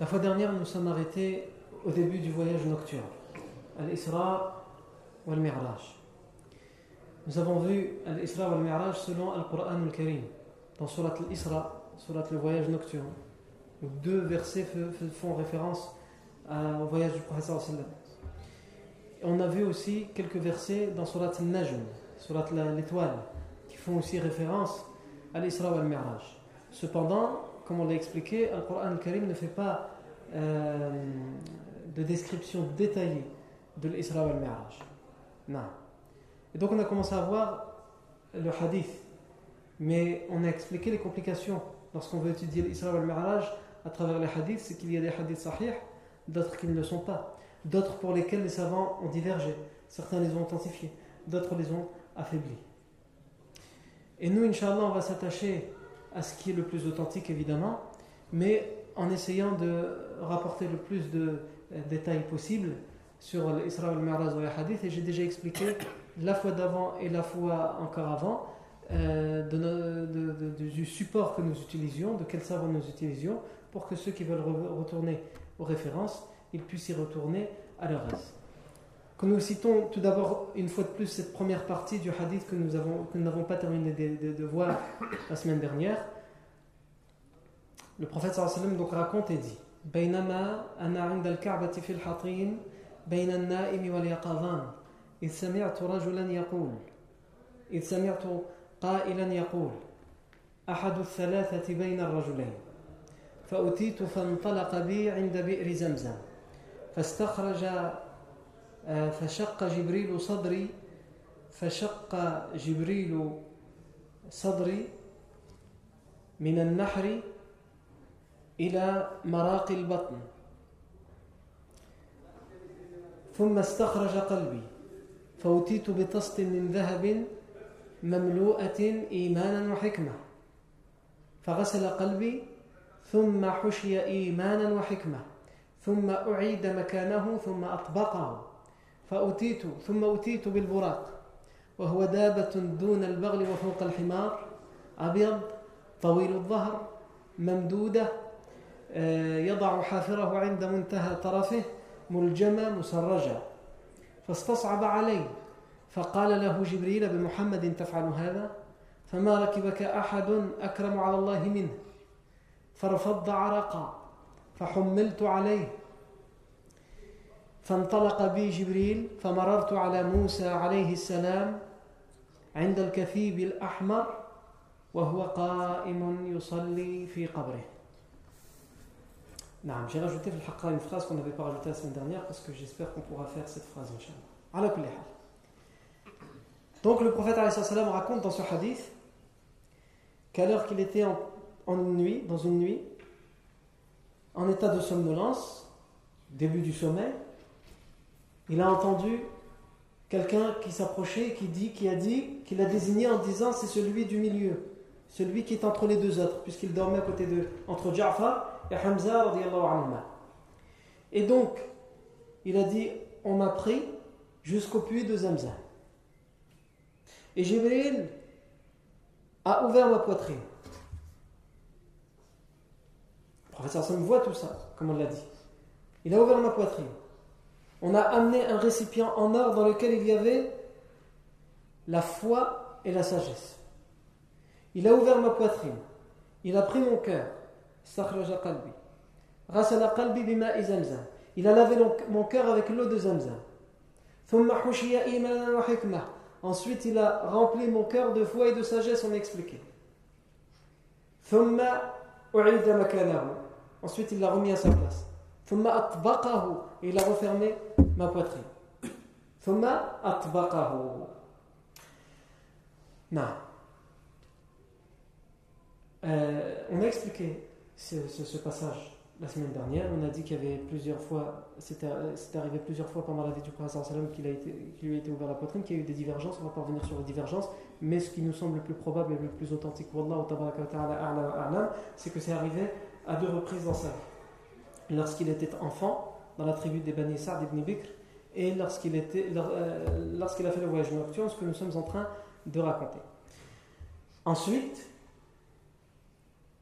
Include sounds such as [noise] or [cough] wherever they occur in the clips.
La fois dernière, nous sommes arrêtés au début du voyage nocturne, Al-Isra ou Al-Mi'raj. Nous avons vu Al-Isra ou Al-Mi'raj selon Al-Qur'an al-Karim, dans Surat Al-Isra, Surat le voyage nocturne, deux versets font référence au voyage du Prophète. On a vu aussi quelques versets dans Surat Al-Najm, Surat l'étoile, qui font aussi référence à l'Isra ou Al-Mi'raj. Cependant, comme on l'a expliqué, le Coran al-Karim ne fait pas euh, de description détaillée de l'Isra ou al-Mi'raj. Non. Et donc on a commencé à voir le hadith, mais on a expliqué les complications lorsqu'on veut étudier l'Isra ou al-Mi'raj à travers les hadiths, c'est qu'il y a des hadiths sahih, d'autres qui ne le sont pas, d'autres pour lesquels les savants ont divergé, certains les ont authentifiés, d'autres les ont affaiblis. Et nous, Inch'Allah, on va s'attacher à ce qui est le plus authentique évidemment, mais en essayant de rapporter le plus de détails possible sur l'Isra al-Mi'raj ou les et j'ai déjà expliqué la fois d'avant et la fois encore avant euh, du support que nous utilisions, de quel savant nous utilisions, pour que ceux qui veulent retourner aux références, ils puissent y retourner à leur aise Que nous citons tout d'abord une fois de plus cette première partie du hadith que nous avons que nous n'avons pas terminé de, de, de, voir la semaine dernière. Le prophète sallallahu alayhi wa sallam donc raconte et dit بينما أنا عند الكعبة في الحطين بين النائم واليقظان إذ سمعت رجلا يقول إذ سمعت قائلا يقول أحد الثلاثة بين الرجلين فأتيت فانطلق بي عند بئر زمزم فاستخرج فشق جبريل صدري فشق جبريل صدري من النحر إلى مراق البطن. ثم استخرج قلبي فأتيت بطست من ذهب مملوءة إيمانا وحكمة. فغسل قلبي ثم حشي إيمانا وحكمة. ثم أعيد مكانه ثم أطبقه. فأتيت ثم أتيت بالبراق وهو دابة دون البغل وفوق الحمار أبيض طويل الظهر ممدودة يضع حافره عند منتهى طرفه ملجمة مسرجة. فاستصعب عليه فقال له جبريل بمحمد تفعل هذا؟ فما ركبك أحد أكرم على الله منه. فارفض عرقا فحملت عليه. فانطلق بي جبريل فمررت على موسى عليه السلام عند الكثيب الأحمر وهو قائم يصلي في قبره نعم j'ai rajouté في الحقيقة une phrase qu'on n'avait pas rajoutée la semaine dernière parce que j'espère qu'on pourra faire cette phrase Inch'Allah. على كل حال donc le prophète عليه السلام raconte dans ce hadith qu'alors qu'il était en, en une nuit dans une nuit en état de somnolence début du sommeil il a entendu quelqu'un qui s'approchait qui dit qui a dit qu'il a désigné en disant c'est celui du milieu celui qui est entre les deux autres puisqu'il dormait à côté de entre Ja'far et Hamza et donc il a dit on m'a pris jusqu'au puits de Zamzam Et Jibril a ouvert ma poitrine. Le professeur Sam voit tout ça, comme on l'a dit. Il a ouvert ma poitrine. On a amené un récipient en or dans lequel il y avait la foi et la sagesse. Il a ouvert ma poitrine. Il a pris mon cœur. Il a lavé mon cœur avec l'eau de Zamzam. Ensuite, il a rempli mon cœur de foi et de sagesse, on expliqué. Ensuite, il l'a remis à sa place. Et il a refermé ma poitrine. Euh, on a expliqué ce passage la semaine dernière, on a dit qu'il y avait plusieurs fois, c'était arrivé plusieurs fois pendant la vie du prophète qu'il qu'il lui a été ouvert la poitrine, qu'il y a eu des divergences. On va pas revenir sur les divergences, mais ce qui nous semble le plus probable et le plus authentique, c'est que c'est arrivé à deux reprises dans sa vie. Lorsqu'il était enfant, dans la tribu des Bani Sa'd ibn Bikr, et lorsqu'il euh, lorsqu'il a fait le voyage nocturne, ce que nous sommes en train de raconter. Ensuite,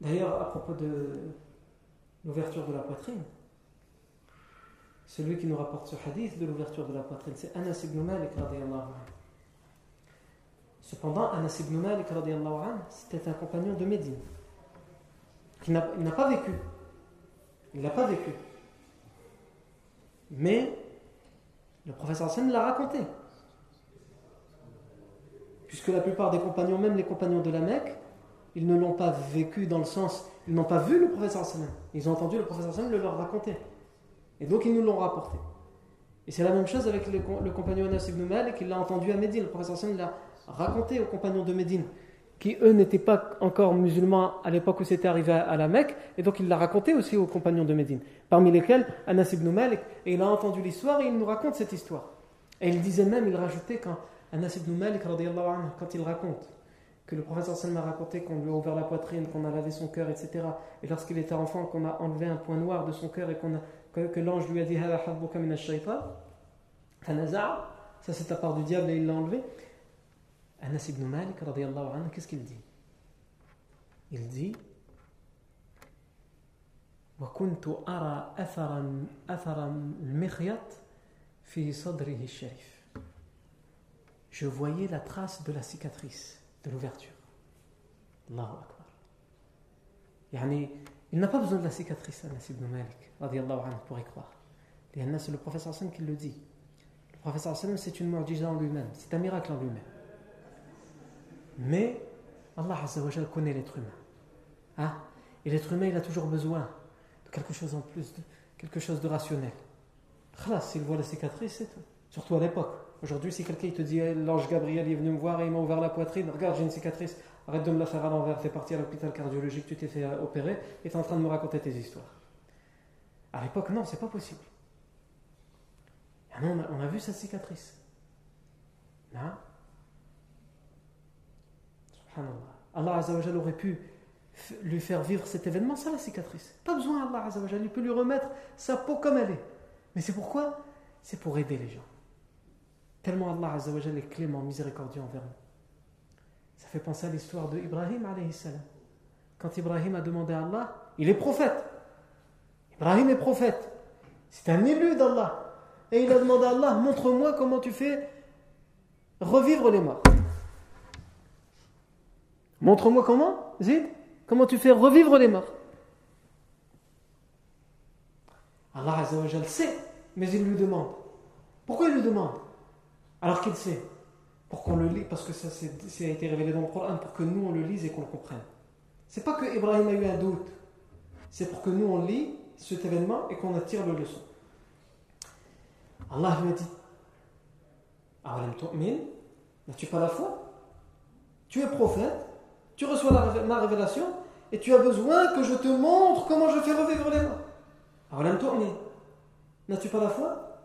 d'ailleurs, à propos de l'ouverture de la poitrine. Celui qui nous rapporte ce hadith de l'ouverture de la poitrine, c'est Anas ibn Malik Cependant, Anas ibn Malik c'était un compagnon de Médine. Il n'a pas vécu. Il n'a pas vécu. Mais le professeur Hassan l'a raconté. Puisque la plupart des compagnons, même les compagnons de la Mecque, ils ne l'ont pas vécu dans le sens, ils n'ont pas vu le professeur sallam. Ils ont entendu le professeur sallam le leur raconter. Et donc ils nous l'ont rapporté. Et c'est la même chose avec le, compagnon Anas ibn Malik, l'a entendu à Médine. Le professeur sallam l'a raconté aux compagnons de Médine, qui eux n'étaient pas encore musulmans à l'époque où c'était arrivé à la Mecque, et donc il l'a raconté aussi aux compagnons de Médine, parmi lesquels Anas ibn Malik, et il a entendu l'histoire et il nous raconte cette histoire. Et il disait même, il rajoutait quand Anas ibn Malik, quand il raconte que le professeur Salman a raconté qu'on lui a ouvert la poitrine, qu'on a lavé son cœur, etc. Et lorsqu'il était enfant, qu'on a enlevé un point noir de son cœur et qu'on a, que, l'ange lui a dit ça c'est ta part du diable et il l'a enlevé. Anas ibn Malik, qu'est-ce qu'il dit? Il dit Je voyais la trace de la cicatrice de l'ouverture. Allahu Akbar. Il n'a pas besoin de la cicatrice, Anas ibn Malik, anhu, pour y croire. C'est le professeur Hassan qui le dit. Le professeur Hassan, c'est une mu'jiza en lui-même, c'est un miracle en lui-même. Mais Allah Azzawajal connaît l'être humain. Hein? Et l'être humain, il a toujours besoin de quelque chose en plus, de quelque chose de rationnel. S'il voit la cicatrice, c'est tout. Surtout à l'époque. Aujourd'hui, si quelqu'un te dit l'ange Gabriel est venu me voir et il m'a ouvert la poitrine, regarde, j'ai une cicatrice, arrête de me la faire à l'envers, fais parti à l'hôpital cardiologique, tu t'es fait euh, opérer et tu es en train de me raconter tes histoires. À l'époque, non, c'est pas possible. Non, on a, vu sa cicatrice. Hein? Allah Azzawajal aurait pu lui faire vivre cet événement sans la cicatrice. Pas besoin, Allah Azzawajal, il peut lui remettre sa peau comme elle est. Mais c'est pourquoi? C'est pour aider les gens. Tellement Allah Azzawajal est clément, miséricordieux envers nous. Ça fait penser à l'histoire de Ibrahim alayhi salam. Quand Ibrahim a demandé à Allah, il est prophète. Ibrahim est prophète. C'est un élu d'Allah. Et il a demandé à Allah, montre-moi comment tu fais revivre les morts. Montre-moi comment, Zid Comment tu fais revivre les morts Allah Azzawajal sait, mais il lui demande. Pourquoi il lui demande? Alors qu'il sait. Pour qu'on le lit, parce que ça, ça, a été révélé dans le Coran, pour que nous on le lise et qu'on le comprenne. C'est pas que Ibrahim a eu un doute, c'est pour que nous on lit cet événement et qu'on attire le leçon. Allah lui a dit N'as-tu pas la foi? Tu es prophète, tu reçois ma révélation et tu as besoin que je te montre comment je fais revivre les morts. N'as-tu pas la foi?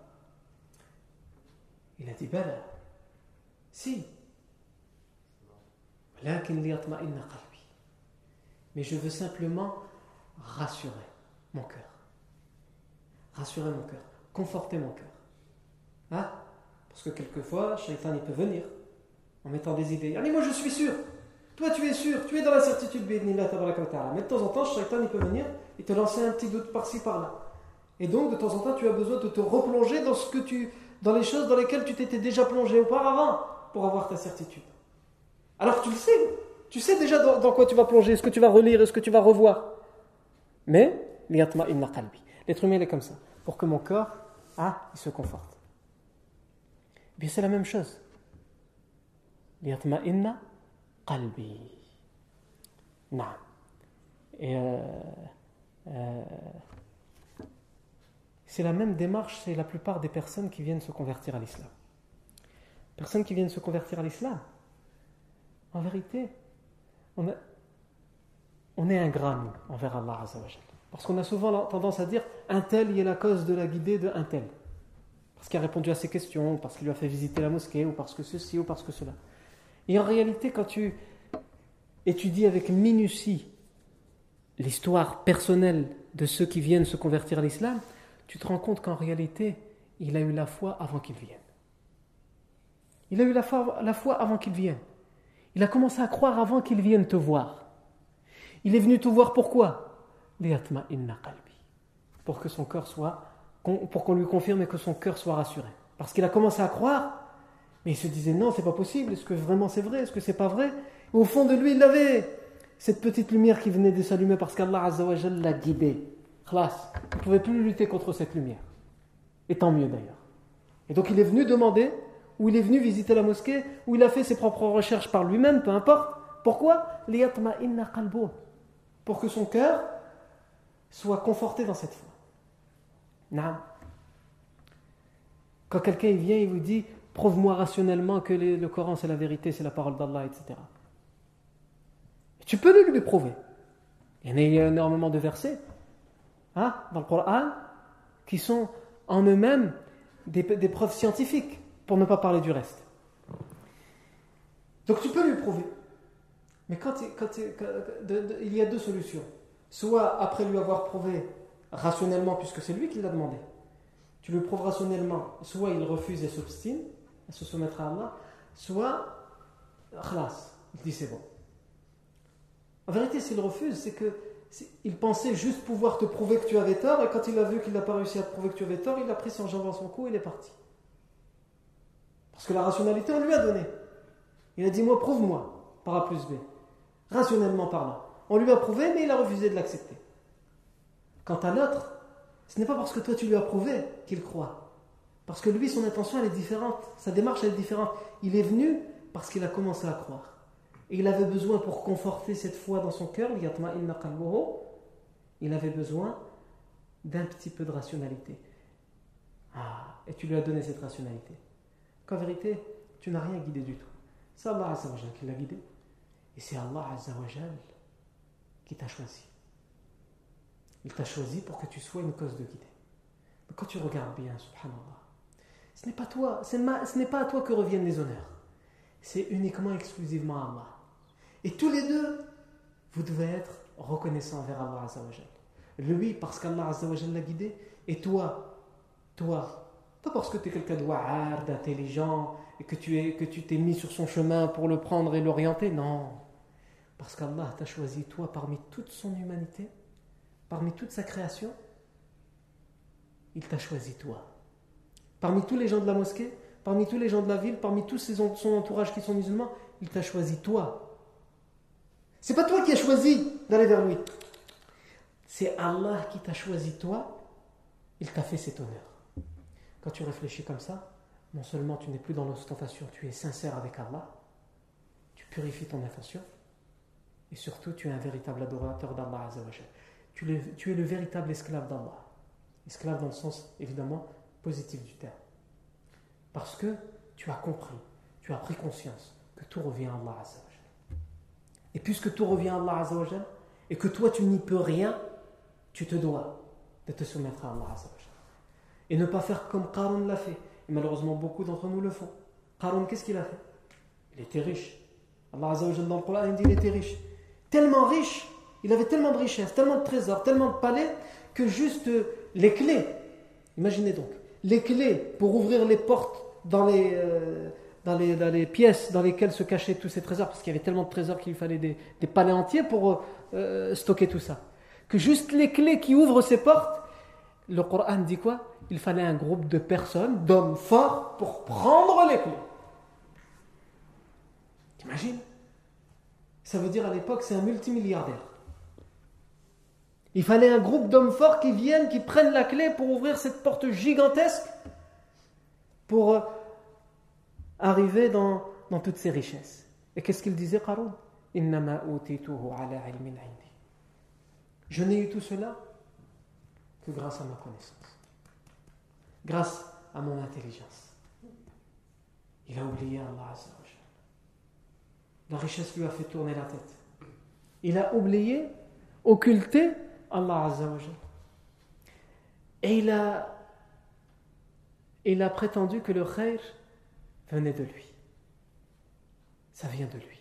Il a dit Bala. Si. Mais je veux simplement rassurer mon cœur. Rassurer mon cœur. Conforter mon cœur. Hein? Parce que quelquefois, Shaitan il peut venir. en mettant des idées. Allez, moi je suis sûr. Toi tu es sûr, tu es dans la certitude, mais de temps en temps, Shaitan il peut venir et te lancer un petit doute par-ci par-là. Et donc de temps en temps, tu as besoin de te replonger dans, ce que tu, dans les choses dans lesquelles tu t'étais déjà plongé auparavant pour avoir ta certitude. Alors tu le sais, tu sais déjà dans, quoi tu vas plonger, ce que tu vas relire, ce que tu vas revoir? Mais, l'être humain est comme ça, pour que mon corps ah, il se conforte. Bien, c'est la même chose. Liyatma'inna Non. Et euh, euh, c'est la même démarche c'est la plupart des personnes qui viennent se convertir à l'islam. Personnes qui viennent se convertir à l'islam, en vérité, on, est ingrat envers Allah. Parce qu'on a souvent tendance à dire un tel y est la cause de la guidée de un tel. Parce qu'il a répondu à ses questions, parce qu'il lui a fait visiter la mosquée, ou parce que ceci, ou parce que cela. Et en réalité, quand tu étudies avec minutie l'histoire personnelle de ceux qui viennent se convertir à l'islam, tu te rends compte qu'en réalité, il a eu la foi avant qu'il vienne. Il a eu la foi, avant qu'il vienne. Il a commencé à croire avant qu'il vienne te voir. Il est venu te voir pourquoi? Pour que son cœur soit, pour qu'on lui confirme et que son cœur soit rassuré. Parce qu'il a commencé à croire, mais il se disait non, c'est pas possible. Est-ce que vraiment c'est vrai Est-ce que c'est pas vrai? Au fond de lui, il avait cette petite lumière qui venait de s'allumer parce qu'Allah l'a guidé. Classe. Il ne pouvait plus lutter contre cette lumière. Et tant mieux d'ailleurs. Et donc il est venu demander, ou il est venu visiter la mosquée, ou il a fait ses propres recherches par lui-même, peu importe. Pourquoi? Pour que son cœur soit conforté dans cette foi. Quand quelqu'un vient et vous dit prouve-moi rationnellement que le Coran c'est la vérité, c'est la parole d'Allah, etc. tu peux le lui prouver. Il y a énormément de versets hein, dans le Coran qui sont en eux-mêmes des, preuves scientifiques, pour ne pas parler du reste. Donc tu peux lui prouver. Mais quand, il y a deux solutions soit après lui avoir prouvé rationnellement, puisque c'est lui qui l'a demandé, tu le prouves rationnellement, soit il refuse et s'obstine se soumettre à Allah, soit khlas, il dit c'est bon. En vérité, s'il refuse, c'est que il pensait juste pouvoir te prouver que tu avais tort, et quand il a vu qu'il n'a pas réussi à te prouver que tu avais tort, il a pris son jambe dans son cou et il est parti. Parce que la rationalité, on lui a donné. Il a dit Moi, prouve-moi, par A plus B, rationnellement parlant. On lui a prouvé, mais il a refusé de l'accepter. Quant à l'autre, ce n'est pas parce que toi tu lui as prouvé qu'il croit. Parce que lui, son intention, elle est différente. Sa démarche, elle est différente. Il est venu parce qu'il a commencé à croire. Et il avait besoin, pour conforter cette foi dans son cœur, il avait besoin d'un petit peu de rationalité. Ah, et tu lui as donné cette rationalité. Qu'en vérité, tu n'as rien guidé du tout. C'est Allah qui l'a guidé. Et c'est Allah Azzawajal qui t'a choisi. Il t'a choisi pour que tu sois une cause de guidée. Mais quand tu regardes bien, subhanallah, ce n'est pas toi, ce n'est pas à toi que reviennent les honneurs. C'est uniquement, exclusivement à Allah. Et tous les deux, vous devez être reconnaissants envers Allah Azzawajal. Lui, parce qu'Allah Azzawajal l'a guidé, et toi, toi, pas parce que tu es quelqu'un de wa'ar, d'intelligent, et que tu es, que tu t'es mis sur son chemin pour le prendre et l'orienter, non. Parce qu'Allah t'a choisi toi parmi toute son humanité, parmi toute sa création. Il t'a choisi toi. Parmi tous les gens de la mosquée, parmi tous les gens de la ville, parmi tous son entourage qui sont musulmans, il t'a choisi toi. C'est pas toi qui as choisi d'aller vers lui. C'est Allah qui t'a choisi toi. Il t'a fait cet honneur. Quand tu réfléchis comme ça, non seulement tu n'es plus dans l'ostentation, tu es sincère avec Allah, tu purifies ton intention, et surtout, tu es un véritable adorateur d'Allah Tu, tu es le véritable esclave d'Allah. Esclave dans le sens, évidemment, positif du terme. Parce que tu as compris, tu as pris conscience que tout revient à Allah Et puisque tout revient à Allah et que toi tu n'y peux rien, tu te dois de te soumettre à Allah Et ne pas faire comme Qarun l'a fait. Et malheureusement, beaucoup d'entre nous le font. Qarun, qu'est-ce qu'il a fait? Il était riche. Allah dans le Coran, il dit qu'il était riche tellement riche, il avait tellement de richesses, tellement de trésors, tellement de palais, que juste les clés, imaginez donc, les clés pour ouvrir les portes dans les, euh, dans les, pièces dans lesquelles se cachaient tous ces trésors, parce qu'il y avait tellement de trésors qu'il fallait des, palais entiers pour euh, stocker tout ça. Que juste les clés qui ouvrent ces portes, le Coran dit quoi? Il fallait un groupe de personnes, d'hommes forts, pour prendre les clés. T'imagines? Ça veut dire à l'époque, c'est un multimilliardaire. Il fallait un groupe d'hommes forts qui viennent, qui prennent la clé pour ouvrir cette porte gigantesque, pour euh, arriver dans, toutes ces richesses. Et qu'est-ce qu'il disait, Qarun? Je n'ai eu tout cela que grâce à ma connaissance, grâce à mon intelligence. Il a oublié Allah La richesse lui a fait tourner la tête. Il a oublié, occulté Allah. Et il a, il a prétendu que le khair venait de lui. Ça vient de lui.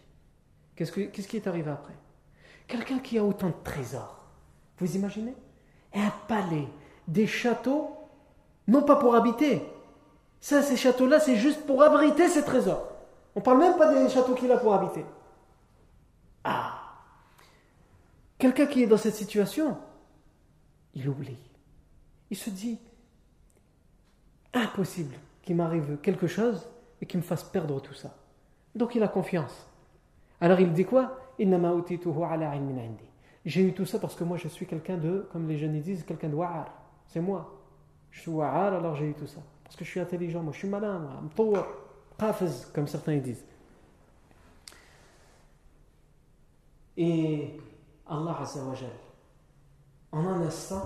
Qu'est-ce, que, qu'est-ce qui est arrivé après? Quelqu'un qui a autant de trésors. Vous imaginez? Un palais, des châteaux, non pas pour habiter. Ça, ces châteaux-là, c'est juste pour abriter ses trésors. On parle même pas des châteaux qu'il a pour habiter. Ah Quelqu'un qui est dans cette situation, il oublie. Il se dit, impossible qu'il m'arrive quelque chose et qu'il me fasse perdre tout ça. Donc il a confiance. Alors il dit quoi? J'ai eu tout ça parce que moi je suis quelqu'un de, comme les jeunes disent, quelqu'un de wa'ar. C'est moi. Je suis wa'ar, alors j'ai eu tout ça. Parce que je suis intelligent, moi je suis malin, moi, comme certains disent. Et Allah Azzawajal, en un instant,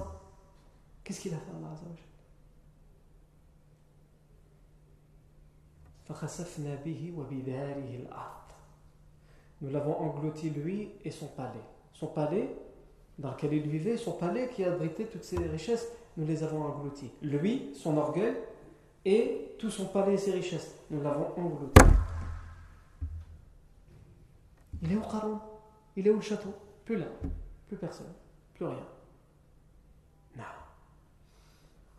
qu'est-ce qu'il a fait Allah Azzawajal Nous l'avons englouti lui et son palais. Son palais dans lequel il vivait, son palais qui abritait toutes ses richesses, nous les avons engloutis. Lui, son orgueil et tout son palais et ses richesses, nous l'avons englouti. Il est où Qaroun Il est le château? Plus là, plus personne, plus rien. Non.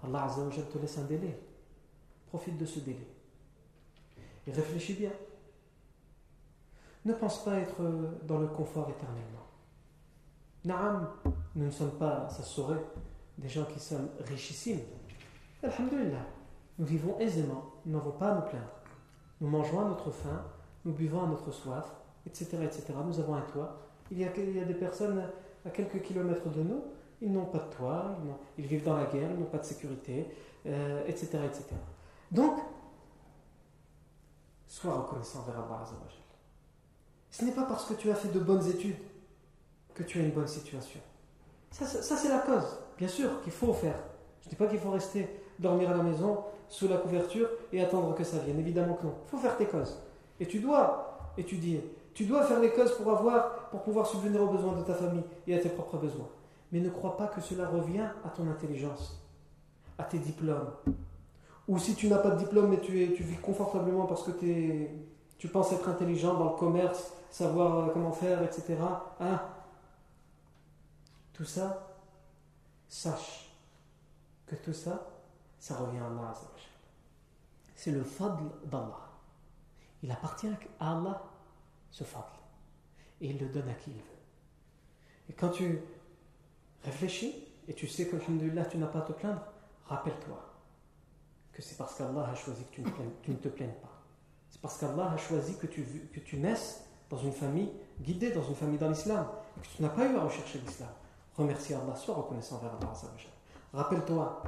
Allah Azzawajal te laisse un délai. Profite de ce délai. Et réfléchis bien. Ne pense pas être dans le confort éternellement. Naam, nous ne sommes pas, ça saurait, des gens qui sont richissimes. Alhamdulillah, nous vivons aisément, nous n'avons pas à nous plaindre. Nous mangeons à notre faim, nous buvons à notre soif, etc. etc. Nous avons un toit, il y, a, des personnes à quelques kilomètres de nous, ils n'ont pas de toit, ils, vivent dans la guerre, ils n'ont pas de sécurité, etc., euh, etc. Donc, sois reconnaissant vers Allah Azzawajal. Ce n'est pas parce que tu as fait de bonnes études que tu as une bonne situation. Ça, c'est la cause. Bien sûr qu'il faut faire. Je ne dis pas qu'il faut rester dormir à la maison sous la couverture et attendre que ça vienne. Évidemment que non. Il faut faire tes causes. Et tu dois étudier. Tu dois faire les causes pour avoir, pour pouvoir subvenir aux besoins de ta famille et à tes propres besoins. Mais ne crois pas que cela revient à ton intelligence, à tes diplômes. Ou si tu n'as pas de diplôme mais tu, es, tu vis confortablement parce que tu penses être intelligent dans le commerce, savoir euh, comment faire, etc. Hein? Tout ça, sache que tout ça, ça revient à Allah. C'est le fadl d'Allah. Il appartient à Allah ce fadl. Et il le donne à qui il veut. Et quand tu réfléchis et tu sais que, tu n'as pas à te plaindre, rappelle-toi que c'est parce qu'Allah a choisi que tu ne, te plaignes pas. C'est parce qu'Allah a choisi que tu, que tu naisses dans une famille guidée, dans une famille dans l'islam, que tu n'as pas eu à rechercher l'islam. Remercie Allah, sois reconnaissant vers Allah. Rappelle-toi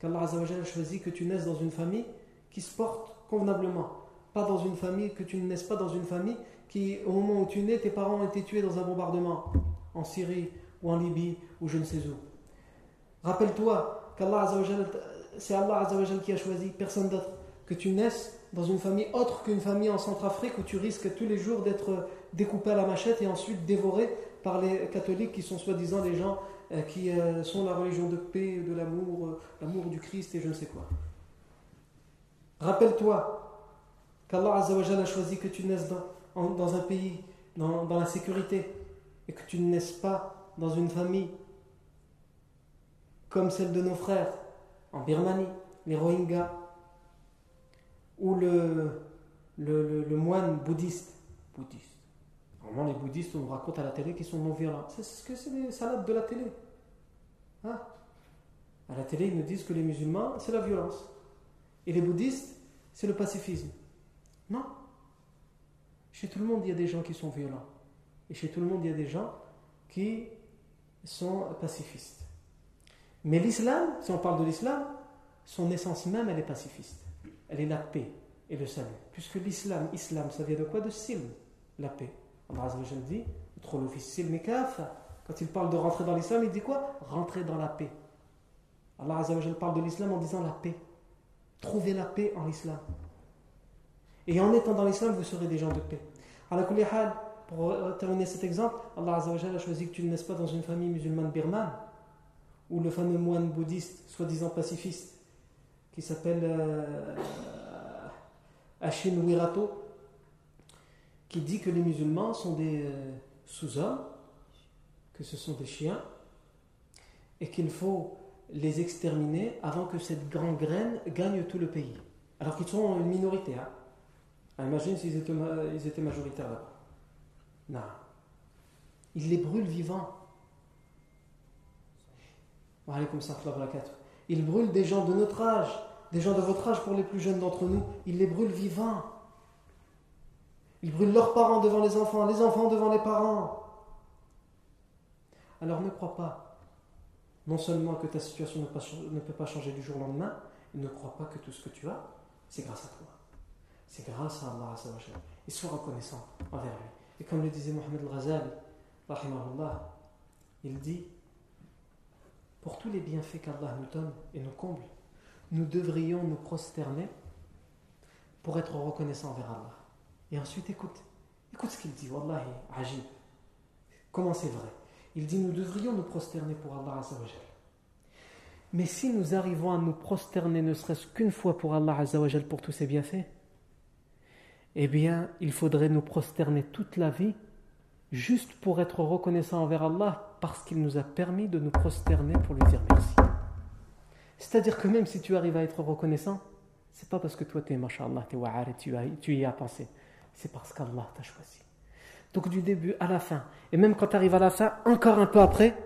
qu'Allah a choisi que tu naisses dans une famille qui se porte convenablement. Pas dans une famille, que tu ne naisses pas dans une famille qui, au moment où tu nais, tes parents ont été tués dans un bombardement en Syrie ou en Libye ou je ne sais où. Rappelle-toi qu'Allah c'est Allah qui a choisi, personne d'autre, que tu naisses dans une famille autre qu'une famille en Centrafrique où tu risques tous les jours d'être découpé à la machette et ensuite dévoré par les catholiques qui sont soi-disant des gens euh, qui euh, sont la religion de paix, de l'amour, euh, l'amour du Christ et je ne sais quoi. Rappelle-toi qu'Allah a choisi que tu naisses dans, dans un pays, dans, dans la sécurité, et que tu ne naisses pas dans une famille comme celle de nos frères en Birmanie, les Rohingyas, ou le, le, moine bouddhiste. Bouddhiste. Normalement, les bouddhistes, on nous raconte à la télé qu'ils sont non violents. C'est ce que c'est les salades de la télé. Hein? À la télé, ils nous disent que les musulmans, c'est la violence. Et les bouddhistes, c'est le pacifisme. Non. Chez tout le monde, il y a des gens qui sont violents. Et chez tout le monde, il y a des gens qui sont pacifistes. Mais l'islam, si on parle de l'islam, son essence même, elle est pacifiste. Elle est la paix et le salut. Puisque l'islam, islam, ça vient de quoi? De silm, la paix. Allah Azza dit, quand il parle de rentrer dans l'islam, il dit quoi? Rentrer dans la paix. Allah Azza parle de l'islam en disant la paix. Trouvez la paix en l'islam. Et en étant dans l'islam, vous serez des gens de paix. Alors, pour terminer cet exemple, Allah a choisi que tu ne naisses pas dans une famille musulmane birmane, où le fameux moine bouddhiste, soi-disant pacifiste, qui s'appelle euh, Ashin Wirato, qui dit que les musulmans sont des euh, sous-hommes, que ce sont des chiens, et qu'il faut les exterminer avant que cette grande graine gagne tout le pays. Alors qu'ils sont une minorité. Hein. Ah, imagine s'ils étaient, majoritaires là-bas. Non. Ils les brûlent vivants. Ils brûlent des gens de notre âge, des gens de votre âge pour les plus jeunes d'entre nous. Ils les brûlent vivants. Ils brûlent leurs parents devant les enfants, les enfants devant les parents. Alors ne crois pas, non seulement que ta situation ne peut pas changer du jour au lendemain, ne crois pas que tout ce que tu as, c'est grâce à toi. C'est grâce à Allah. Et sois reconnaissant envers lui. Et comme le disait Mohamed Al-Ghazali, il dit Pour tous les bienfaits qu'Allah nous donne et nous comble, nous devrions nous prosterner pour être reconnaissants envers Allah. Et ensuite, écoute, écoute ce qu'il dit, Wallahi, ajib. Comment c'est vrai? Il dit Nous devrions nous prosterner pour Allah Mais si nous arrivons à nous prosterner ne serait-ce qu'une fois pour Allah pour tous ses bienfaits, eh bien, il faudrait nous prosterner toute la vie juste pour être reconnaissant envers Allah parce qu'il nous a permis de nous prosterner pour lui dire merci. C'est-à-dire que même si tu arrives à être reconnaissant, c'est pas parce que toi tu es mashallah, tu es tu, tu y as pensé. C'est parce qu'Allah t'a choisi. Donc du début à la fin, et même quand tu arrives à la fin, encore un peu après,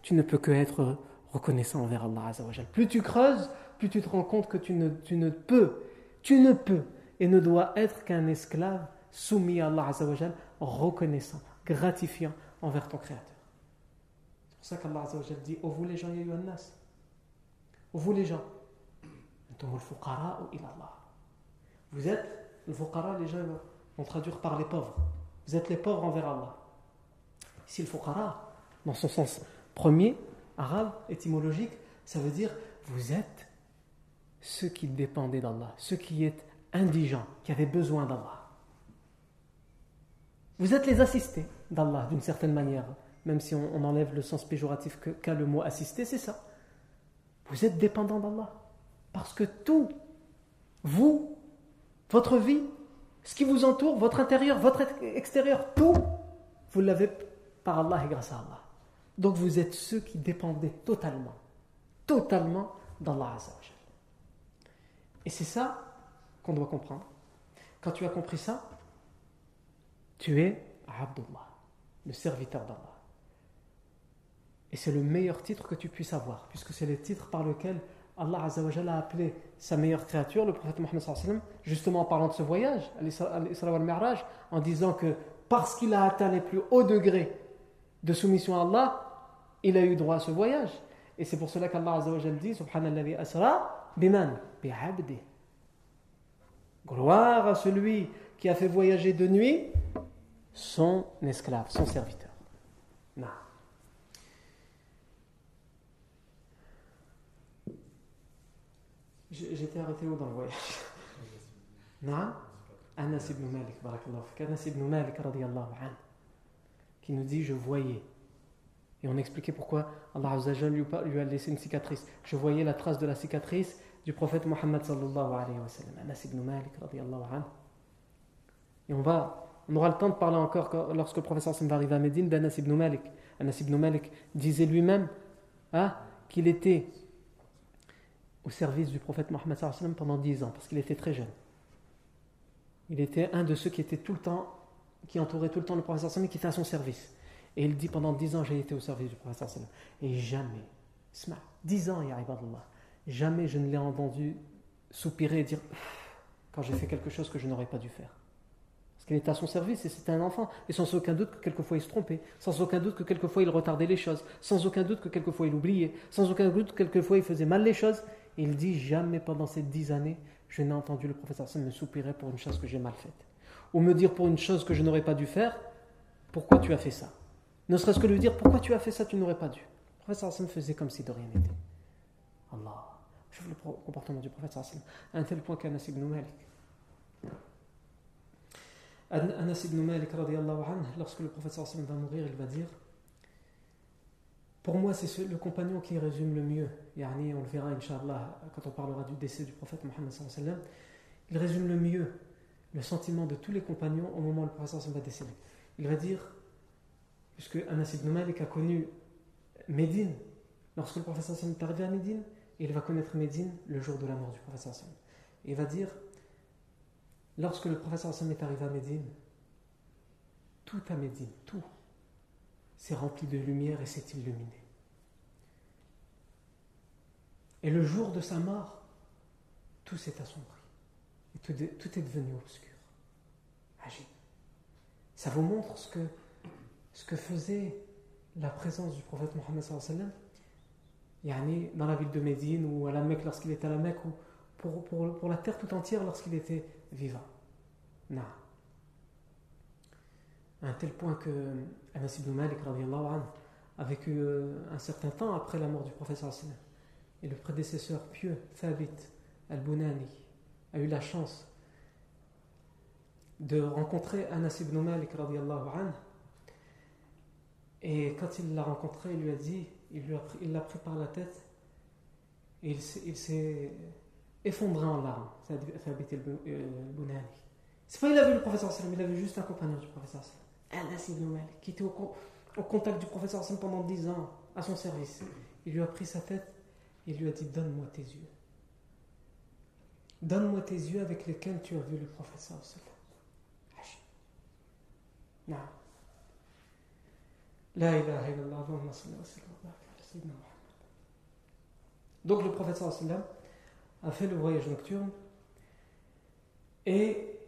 tu ne peux que être reconnaissant envers Allah. Plus tu creuses, plus tu te rends compte que tu ne, tu ne peux, tu ne peux et ne doit être qu'un esclave soumis à Allah Azzawajal, reconnaissant, gratifiant envers ton Créateur. C'est pour ça qu'Allah Azzawajal dit Ô vous les gens, nas. Ô vous les gens, vous êtes le fuqara, les gens vont traduire par les pauvres. Vous êtes les pauvres envers Allah. Ici, le fuqara, dans son sens premier, arabe, étymologique, ça veut dire vous êtes ceux qui dépendaient d'Allah, ceux qui étaient indigents qui avaient besoin d'Allah. Vous êtes les assistés d'Allah d'une certaine manière, même si on, enlève le sens péjoratif qu'a le mot assister, c'est ça. Vous êtes dépendants d'Allah. Parce que tout, vous, votre vie, ce qui vous entoure, votre intérieur, votre extérieur, tout, vous l'avez par Allah et grâce à Allah. Donc vous êtes ceux qui dépendaient totalement, totalement d'Allah. Et c'est ça qu'on doit comprendre. Quand tu as compris ça, tu es Abdullah, le serviteur d'Allah. Et c'est le meilleur titre que tu puisses avoir, puisque c'est le titre par lequel Allah a appelé sa meilleure créature, le prophète Mohammed, justement en parlant de ce voyage, en disant que parce qu'il a atteint les plus hauts degrés de soumission à Allah, il a eu droit à ce voyage. Et c'est pour cela qu'Allah dit Subhanallah asra biman bi'abdi Gloire à celui qui a fait voyager de nuit son esclave, son serviteur. Non. J'étais arrêté où dans le voyage? Non Anas ibn Malik, Anas ibn Malik, qui nous dit Je voyais. Et on expliquait pourquoi Allah lui a laissé une cicatrice. Je voyais la trace de la cicatrice du prophète Mohammed sallallahu alayhi wa sallam, Anas ibn Malik radiallahu anhu. Et on va, on aura le temps de parler encore lorsque le prophète va arriver à Médine d'Anas ibn Malik. Anas ibn Malik disait lui-même hein, qu'il était au service du prophète Mohammed sallallahu alayhi wa sallam pendant 10 ans, parce qu'il était très jeune. Il était un de ceux qui était tout le temps, qui entourait tout le temps le professeur sallam et qui était à son service. Et il dit pendant dix ans, j'ai été au service du professeur sallam. Et jamais, dix ans, ya ibadallah, jamais je ne l'ai entendu soupirer et dire quand j'ai fait quelque chose que je n'aurais pas dû faire. Parce qu'il était à son service et c'était un enfant. Et sans aucun doute que quelquefois il se trompait, sans aucun doute que quelquefois il retardait les choses, sans aucun doute que quelquefois il oubliait, sans aucun doute que quelquefois il faisait mal les choses. Et il dit jamais pendant ces dix années, je n'ai entendu le professeur me soupirer pour une chose que j'ai mal faite. Ou me dire pour une chose que je n'aurais pas dû faire, pourquoi tu as fait ça? Ne serait-ce que lui dire pourquoi tu as fait ça, tu n'aurais pas dû? Le professeur me faisait comme si de rien n'était. Allah. Le comportement du prophète à un tel point qu'Anas ibn Malik. Malik, lorsque le prophète va mourir, il va dire Pour moi, c'est le compagnon qui résume le mieux. Yani, on le verra, Inch'Allah, quand on parlera du décès du prophète Mohammed. Il résume le mieux le sentiment de tous les compagnons au moment où le prophète va décéder. Il va dire Puisque Anas ibn Malik a connu Médine, lorsque le prophète est arrivé à Médine, il va connaître Médine le jour de la mort du professeur Hassan. Il va dire lorsque le professeur Hassan est arrivé à Médine, tout à Médine, tout, s'est rempli de lumière et s'est illuminé. Et le jour de sa mort, tout s'est assombri. Et tout, est devenu obscur. Agile. Ça vous montre ce que, ce que faisait la présence du prophète Mohammed sallallahu dans la ville de Médine ou à la Mecque lorsqu'il était à la Mecque ou pour, pour, pour la terre tout entière lorsqu'il était vivant. Non. À un tel point que Anas ibn Malik a vécu euh, un certain temps après la mort du professeur Et le prédécesseur pieux, Thabit al-Bunani, a eu la chance de rencontrer Anas ibn Malik et quand il l'a rencontré, il lui a dit il l'a pris, par la tête et il s'est effondré en larmes. Ça a habité le Bunani. C'est pas il a vu le professeur sallam, il a vu juste un compagnon du professeur sallam, Anas qui était au, contact du professeur sallam pendant 10 ans, à son service. Il lui a pris sa tête et lui a dit Donne-moi tes yeux. Donne-moi tes yeux avec lesquels tu as vu le professeur sallam. Non. La ilaha illallah, donc le prophète sallam a fait le voyage nocturne et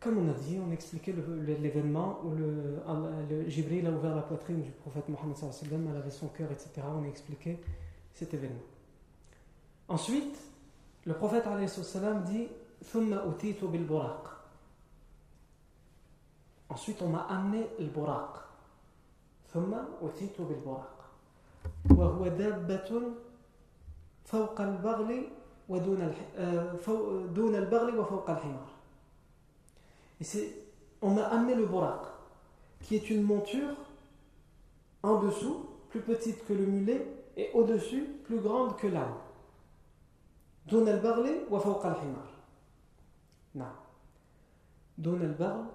comme on a dit, on expliquait l'événement où le, le, Jibril a ouvert la poitrine du prophète Mohammed sallam, elle avait son cœur, etc. On a expliqué cet événement. Ensuite, le prophète sallam dit Ensuite, on m'a amené le buraq. ثم أتيت بالبراق وهو دابة فوق البغل ودون دون البغل وفوق الحمار Et c'est, on m'a amené le buraq, qui est une monture en dessous, plus petite que le mulet, et au-dessus, plus grande que l'âne. دون البغل وفوق الحمار. نعم. دون البغل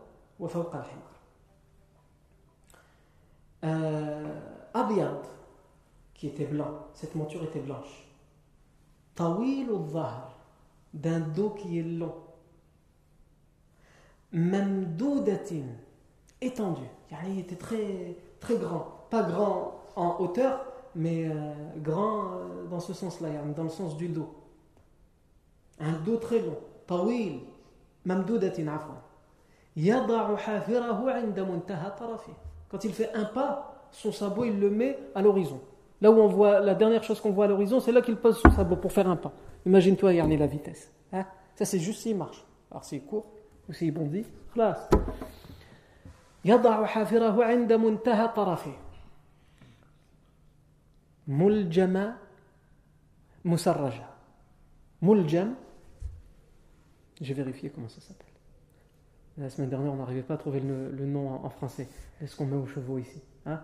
وفوق الحمار. euh, Abiyad, qui était blanc, cette monture était blanche. Tawil ou d'un dos qui est long. Mamdoudatin, étendu. Il était très, très grand. Pas grand en hauteur, mais euh, grand euh, dans ce sens-là, dans le sens du dos. Un dos très long. Tawil, mamdoudatin, afwan. يضع حافره عند منتهى طرفه quand il fait un pas, son sabot, il le met à l'horizon. Là où on voit, la dernière chose qu'on voit à l'horizon, c'est là qu'il pose son sabot pour faire un pas. Imagine-toi, Yarni, la vitesse. Hein? Ça, c'est juste s'il marche. Alors, s'il court ou s'il bondit, خلاص. يضع حافره عند منتهى طرفه ملجم مسرجة ملجم j'ai vérifié comment ça s'appelle la semaine dernière, on n'arrivait pas à trouver le, nom en, français. Est-ce qu'on met aux chevaux ici hein?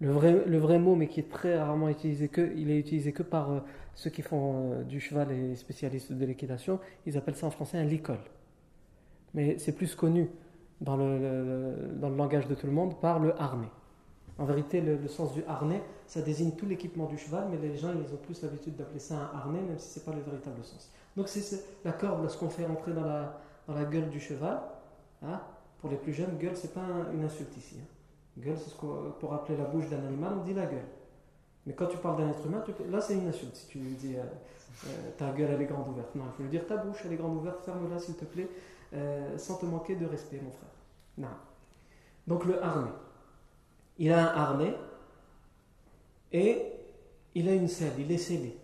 Le, vrai, mot, mais qui est très rarement utilisé, que, il est utilisé que par euh, ceux qui font euh, du cheval et spécialistes de l'équitation. Ils appellent ça en français un licol. Mais c'est plus connu dans le, langage de tout le monde par le harnais. En vérité, le, sens du harnais, ça désigne tout l'équipement du cheval, mais les gens, ils ont plus l'habitude d'appeler ça un harnais, même si ce n'est pas le véritable sens. Donc c'est la corde, lorsqu'on fait rentrer dans la, dans la gueule du cheval. Hein? Pour les plus jeunes, gueule, c'est pas une insulte ici. Hein. Gueule, c'est ce pour appeler la bouche d'un animal, on dit la gueule. Mais quand tu parles d'un être humain, là c'est une insulte. Si tu lui dis euh, euh, ta gueule elle est grande ouverte. Non, il faut lui dire ta bouche elle est grande ouverte, ferme-la s'il te plaît, euh, sans te manquer de respect, mon frère. Non. Donc le harnais. Il a un harnais et il a une selle, il est scellé.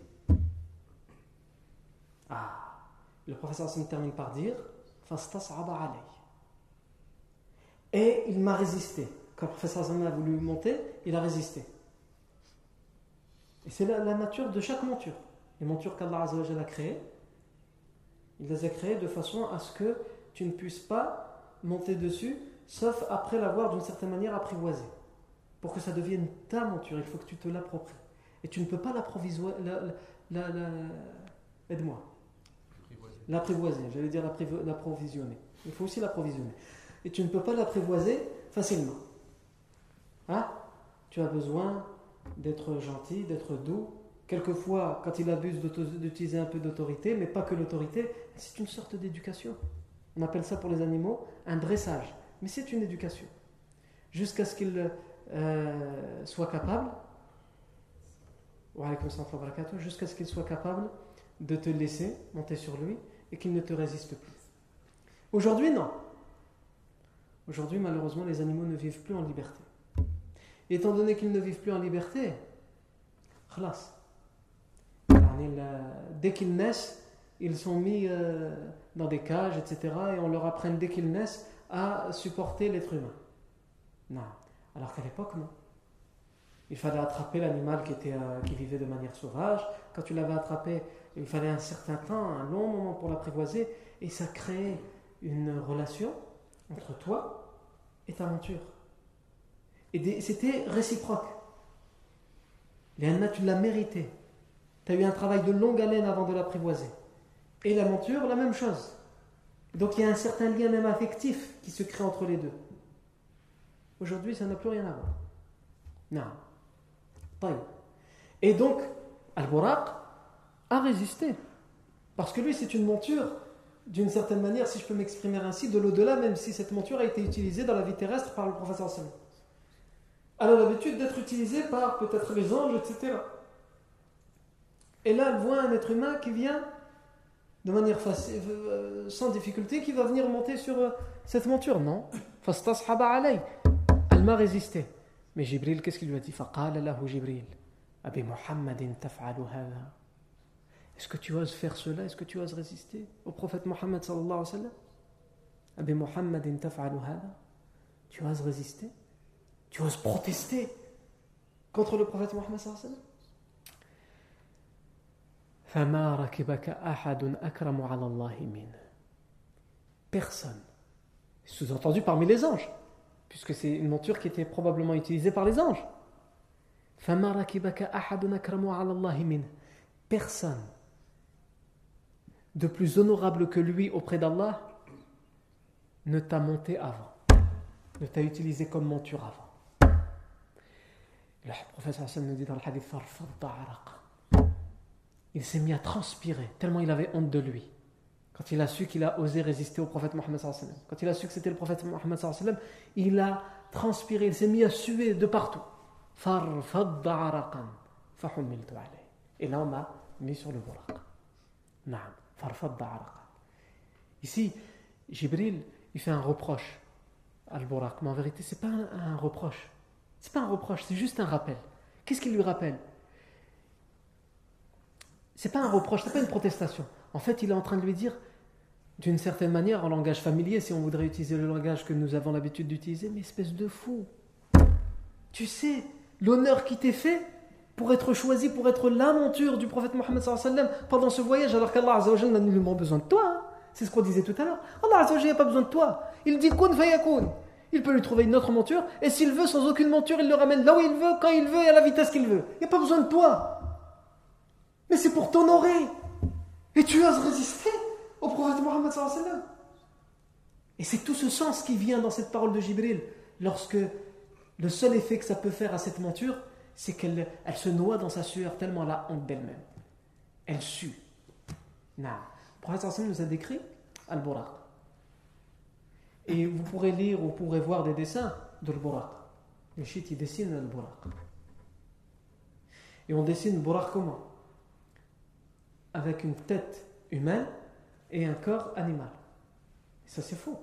Ah, le professeur se termine par dire Et il m'a résisté. Quand le professeur a voulu monter, il a résisté. Et c'est la, nature de chaque monture. Les montures qu'Allah a créées, il les a créées de façon à ce que tu ne puisses pas monter dessus, sauf après l'avoir d'une certaine manière apprivoisé. Pour que ça devienne ta monture, il faut que tu te l'appropries. Et tu ne peux pas l'approvisionner. La, la, Aide-moi. L'apprivoiser, j'allais dire l'approvisionner. Il faut aussi l'approvisionner. Et tu ne peux pas l'apprivoiser facilement. Hein? Tu as besoin d'être gentil, d'être doux. Quelquefois, quand il abuse d'utiliser un peu d'autorité, mais pas que l'autorité, c'est une sorte d'éducation. On appelle ça pour les animaux un dressage. Mais c'est une éducation. Jusqu'à ce qu'il euh, soit capable, jusqu'à ce qu'il soit capable de te laisser monter sur lui et qu'il ne te résiste plus. Aujourd'hui, non. Aujourd'hui, malheureusement, les animaux ne vivent plus en liberté. Étant donné qu'ils ne vivent plus en liberté, dès qu'ils naissent, ils sont mis euh, dans des cages, etc. Et on leur apprend dès qu'ils naissent à supporter l'être humain. Non. Alors qu'à l'époque, non. Il fallait attraper l'animal qui, était, euh, qui vivait de manière sauvage. Quand tu l'avais attrapé, il fallait un certain temps, un long moment pour l'apprivoiser. Et ça créait une relation entre toi et ta monture. Et c'était réciproque. Léana, tu l'as mérité. Tu as eu un travail de longue haleine avant de l'apprivoiser. Et la monture, la même chose. Donc il y a un certain lien même affectif qui se crée entre les deux. Aujourd'hui, ça n'a plus rien à voir. Non. Et donc, Al-Buraq a résisté. Parce que lui, c'est une monture, d'une certaine manière, si je peux m'exprimer ainsi, de l'au-delà, même si cette monture a été utilisée dans la vie terrestre par le professeur Sallam. Elle a l'habitude d'être utilisée par peut-être les anges, etc. Et là, elle voit un être humain qui vient de manière facile, euh, sans difficulté, qui va venir monter sur euh, cette monture. Non. Elle m'a résisté. Mais Jibril, qu'est-ce qu'il lui a dit? Est-ce que tu oses faire cela? Est-ce que tu oses résister au prophète Mohammed sallallahu alayhi wa sallam? Tu oses résister? Tu oses protester contre le prophète Mohammed sallallahu alayhi wa sallam? Personne. Sous-entendu parmi les anges, puisque c'est une monture qui était probablement utilisée par les anges. Personne de plus honorable que lui auprès d'Allah ne t'a monté avant, ne t'a utilisé comme monture avant. Le professeur Hassan nous dit dans le hadith il s'est mis à transpirer, tellement il avait honte de lui. Quand il a su qu'il a osé résister au prophète Mohammed quand il a su que c'était le prophète Mohammed il a transpiré, il s'est mis à suer de partout. Et là, on m'a mis sur le buraq. Ici, Jibril, il fait un reproche à al-Buraq. Mais en vérité, ce n'est pas un, un reproche. Ce n'est pas un reproche, c'est juste un rappel. Qu'est-ce qu'il lui rappelle? C'est pas un reproche, c'est pas une protestation. En fait, il est en train de lui dire, d'une certaine manière, en langage familier, si on voudrait utiliser le langage que nous avons l'habitude d'utiliser, mais espèce de fou. Tu sais, l'honneur qui t'est fait pour être choisi, pour être la monture du prophète Mohammed pendant ce voyage, alors qu'Allah n'a nullement besoin de toi. Hein. C'est ce qu'on disait tout à l'heure. Allah n'a pas besoin de toi. Il dit kun fayakun. Il peut lui trouver une autre monture, et s'il veut, sans aucune monture, il le ramène là où il veut, quand il veut et à la vitesse qu'il veut. Il n'y a pas besoin de toi. Mais c'est pour t'honorer. Et tu oses résister au prophète Mohammed Et c'est tout ce sens qui vient dans cette parole de Jibril, lorsque le seul effet que ça peut faire à cette monture, c'est qu'elle elle se noie dans sa sueur tellement elle a honte d'elle-même. Elle sue. Le prophète nous a décrit Al-Buraq. Et vous pourrez lire ou pourrez voir des dessins de l'Buraq. Les chiites, ils dessinent le Buraq. Et on dessine le Buraq comment? Avec une tête humaine et un corps animal. ça, c'est faux.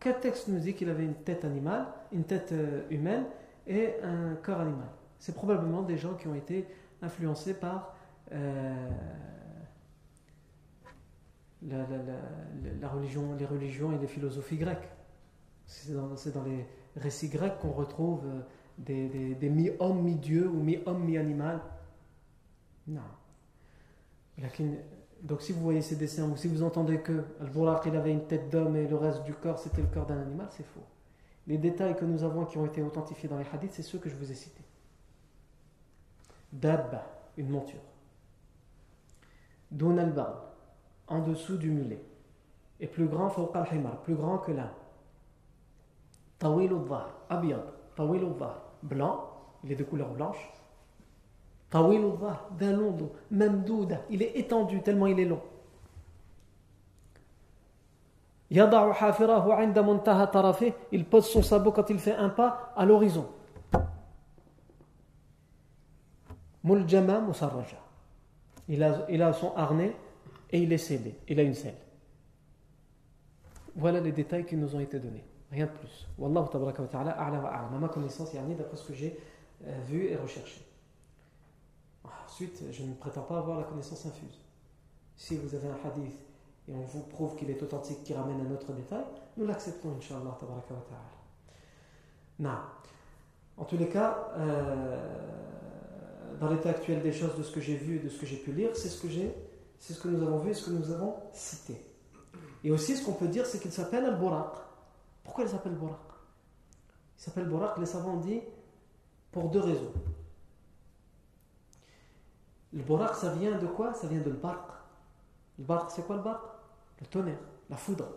Quel texte nous dit qu'il avait une tête animale, une tête euh, humaine et un corps animal C'est probablement des gens qui ont été influencés par euh, la, religion, les religions et les philosophies grecques. C'est dans, les récits grecs qu'on retrouve euh, des, mi-hommes, mi-dieux ou mi-homme, mi-animal. Non. Donc si vous voyez ces dessins ou si vous entendez que Al-Buraq avait une tête d'homme et le reste du corps c'était le corps d'un animal, c'est faux. Les détails que nous avons qui ont été authentifiés dans les hadiths, c'est ceux que je vous ai cités. Dabba, une monture. Dun en dessous du mulet. Et plus grand, plus grand que l'âne. Tawil al-dhar, abiyad, tawil blanc, il est de couleur blanche. Tawil d'un long dos, mamdouda, il est étendu tellement il est long. Il pose son sabot quand il fait un pas à l'horizon. Muljama musarraja. Il a, il a son harnais et il est scellé, il a une selle. Voilà les détails qui nous ont été donnés, rien de plus. Wallahu tabaraka wa ta'ala a'la wa a'la. ma connaissance, d'après ce que j'ai euh, vu et recherché. Ensuite, je ne prétends pas avoir la connaissance infuse. Si vous avez un hadith et on vous prouve qu'il est authentique, qui ramène un autre détail, nous l'acceptons, inshallah tabaraka wa ta'ala. En tous les cas, euh, dans l'état actuel des choses, de ce que j'ai vu et de ce que j'ai pu lire, c'est ce que j'ai c'est ce que nous avons vu et ce que nous avons cité. Et aussi, ce qu'on peut dire, c'est qu'il s'appelle Al-Buraq. Pourquoi il s'appelle Buraq? Il s'appelle Buraq, les savants disent, pour deux raisons. Le Buraq, ça vient de quoi? Ça vient de l'Barq. Le Barq, c'est quoi le Barq? Le tonnerre, la foudre.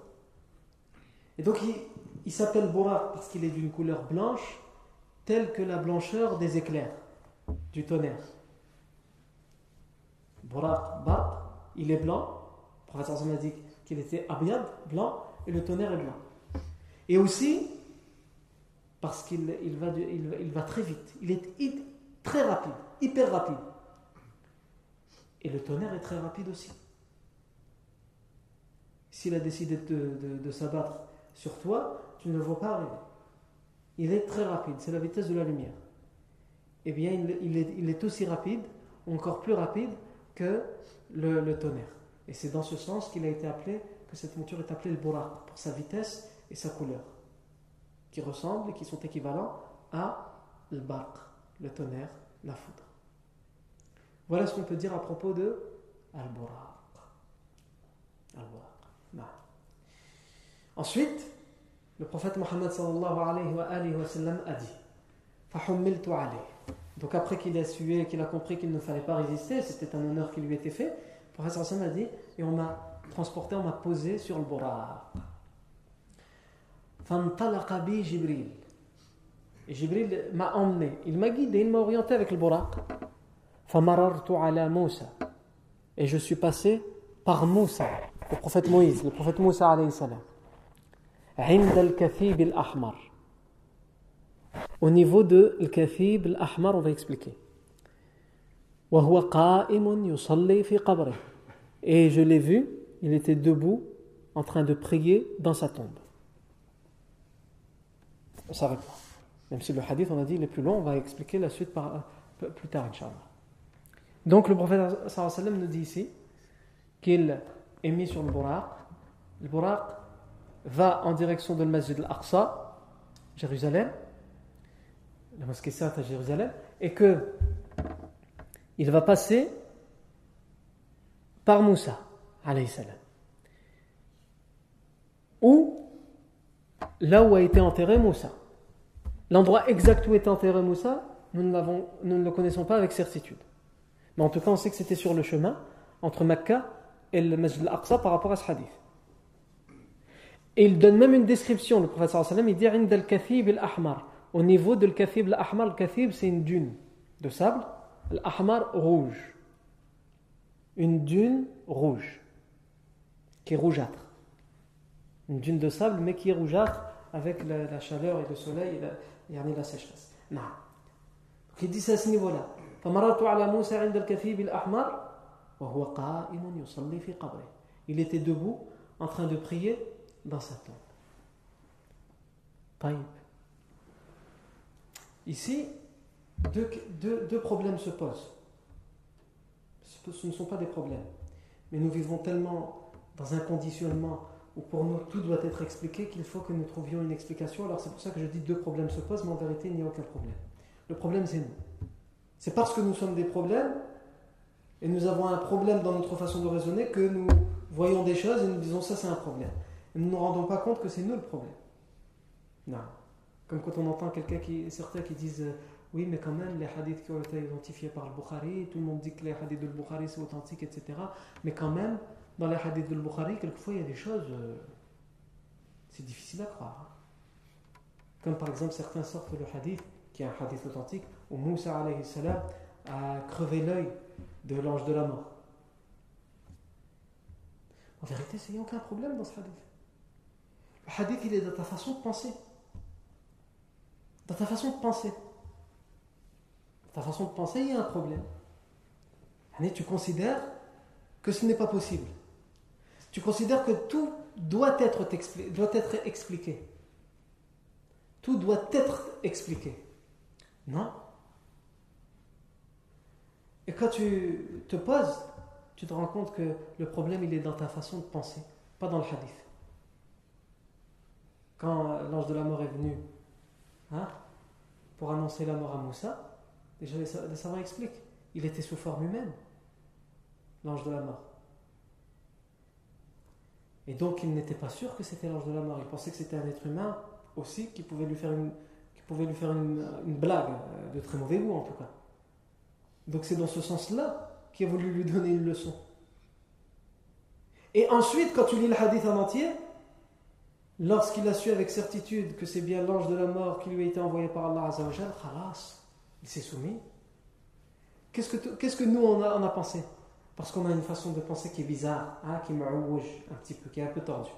Et donc, il, il s'appelle Buraq parce qu'il est d'une couleur blanche, telle que la blancheur des éclairs, du tonnerre. Il est blanc. Le professeur a qu'il était abiyad, blanc, et le tonnerre est blanc. Et aussi, parce qu'il il va, très vite. Il est très rapide, hyper rapide. Et le tonnerre est très rapide aussi. S'il a décidé de, s'abattre sur toi, tu ne le vois pas arriver. Il est très rapide, c'est la vitesse de la lumière Eh bien, il, est, il est aussi rapide, encore plus rapide que le, tonnerre. Et c'est dans ce sens qu'il a été appelé, que cette monture est appelée le Buraq, pour sa vitesse et sa couleur, qui ressemblent et qui sont équivalents à le Barq, le tonnerre, la foudre. Voilà ce qu'on peut dire à propos de Al-Buraq. Al-Buraq. Ensuite, le prophète Mohammed sallallahu alayhi wa, sallam a dit فَحُمِّلْتُ عَلَيْهِ donc après qu'il a sué, qu'il a compris qu'il ne fallait pas résister, c'était un honneur qui lui était fait, le professeur Hassan a dit, et on m'a transporté, on m'a posé sur le Buraq. bi Jibril. Et Jibril m'a emmené, il m'a guidé, il m'a orienté avec le Buraq. ala Moussa. Et je suis passé par Moussa, le prophète Moïse, le prophète Moussa alayhi salam. عند الكثيب الأحمر au niveau de Al-Kathib Al-Ahmar, on va expliquer. Et je l'ai vu, il était debout en train de prier dans sa tombe. On s'arrête là. Même si le hadith, on a dit, il est plus long, on va expliquer la suite par, plus tard, Inch'Allah. Donc le prophète sallam nous dit ici qu'il est mis sur le buraq. Le buraq va en direction de le masjid al-Aqsa, Jérusalem, la mosquée sainte à Jérusalem, et que il va passer par Moussa, alayhi salam. Ou là où a été enterré Moussa. L'endroit exact où est enterré Moussa, nous ne, le connaissons pas avec certitude. Mais en tout cas, on sait que c'était sur le chemin entre Mecca et le Masjid al-Aqsa par rapport à ce hadith. Et il donne même une description, le prophète sallam, il dit « al-kathib al-ahmar » au niveau de l'Kathib, l'Ahmar, le Kathib, c'est une dune de sable, l'Ahmar rouge. Une dune rouge, qui est rougeâtre. Une dune de sable, mais qui est rougeâtre avec la, chaleur et le soleil et la, sécheresse. Donc il dit à ce niveau-là. Il était debout en train de prier dans sa tombe. Ici, deux, deux, deux, problèmes se posent. Ce ne sont pas des problèmes. Mais nous vivons tellement dans un conditionnement où pour nous tout doit être expliqué qu'il faut que nous trouvions une explication. Alors c'est pour ça que je dis deux problèmes se posent, mais en vérité il n'y a aucun problème. Le problème c'est nous. C'est parce que nous sommes des problèmes et nous avons un problème dans notre façon de raisonner que nous voyons des choses et nous disons ça c'est un problème. Et nous ne nous rendons pas compte que c'est nous le problème. Non. Comme quand on entend quelqu'un qui, certains qui disent euh, oui, mais quand même, les hadiths qui ont été identifiés par le Bukhari, tout le monde dit que les hadiths de Bukhari c'est authentique, etc. Mais quand même, dans les hadiths de Bukhari, quelquefois il y a des choses, euh, c'est difficile à croire. Comme par exemple, certains sortent le hadith, qui est un hadith authentique, où Moussa alayhi salam a crevé l'œil de l'ange de la mort. En vérité, il n'y a aucun problème dans ce hadith. Le hadith, il est dans ta façon de penser. Dans ta façon de penser. Dans ta façon de penser, il y a un problème. Tu considères que ce n'est pas possible. Tu considères que tout doit être, doit être expliqué. Tout doit être expliqué. Non. Et quand tu te poses, tu te rends compte que le problème, il est dans ta façon de penser, pas dans le hadith. Quand l'ange de la mort est venu hein, pour annoncer la mort à Moussa, déjà les savants expliquent, il était sous forme humaine, l'ange de la mort. Et donc il n'était pas sûr que c'était l'ange de la mort, il pensait que c'était un être humain aussi qui pouvait lui faire une, une blague, euh, de très mauvais goût en tout cas. Donc c'est dans ce sens-là qu'il a voulu lui donner une leçon. Et ensuite, quand tu lis le hadith en entier, lorsqu'il a su avec certitude que c'est bien l'ange de la mort qui lui a été envoyé par Allah Azzawajal, khalas, il s'est soumis. Qu'est-ce que, que nous on a, a pensé? Parce qu'on a une façon de penser qui est bizarre, hein, qui me rouge un petit peu, qui est un peu tordue.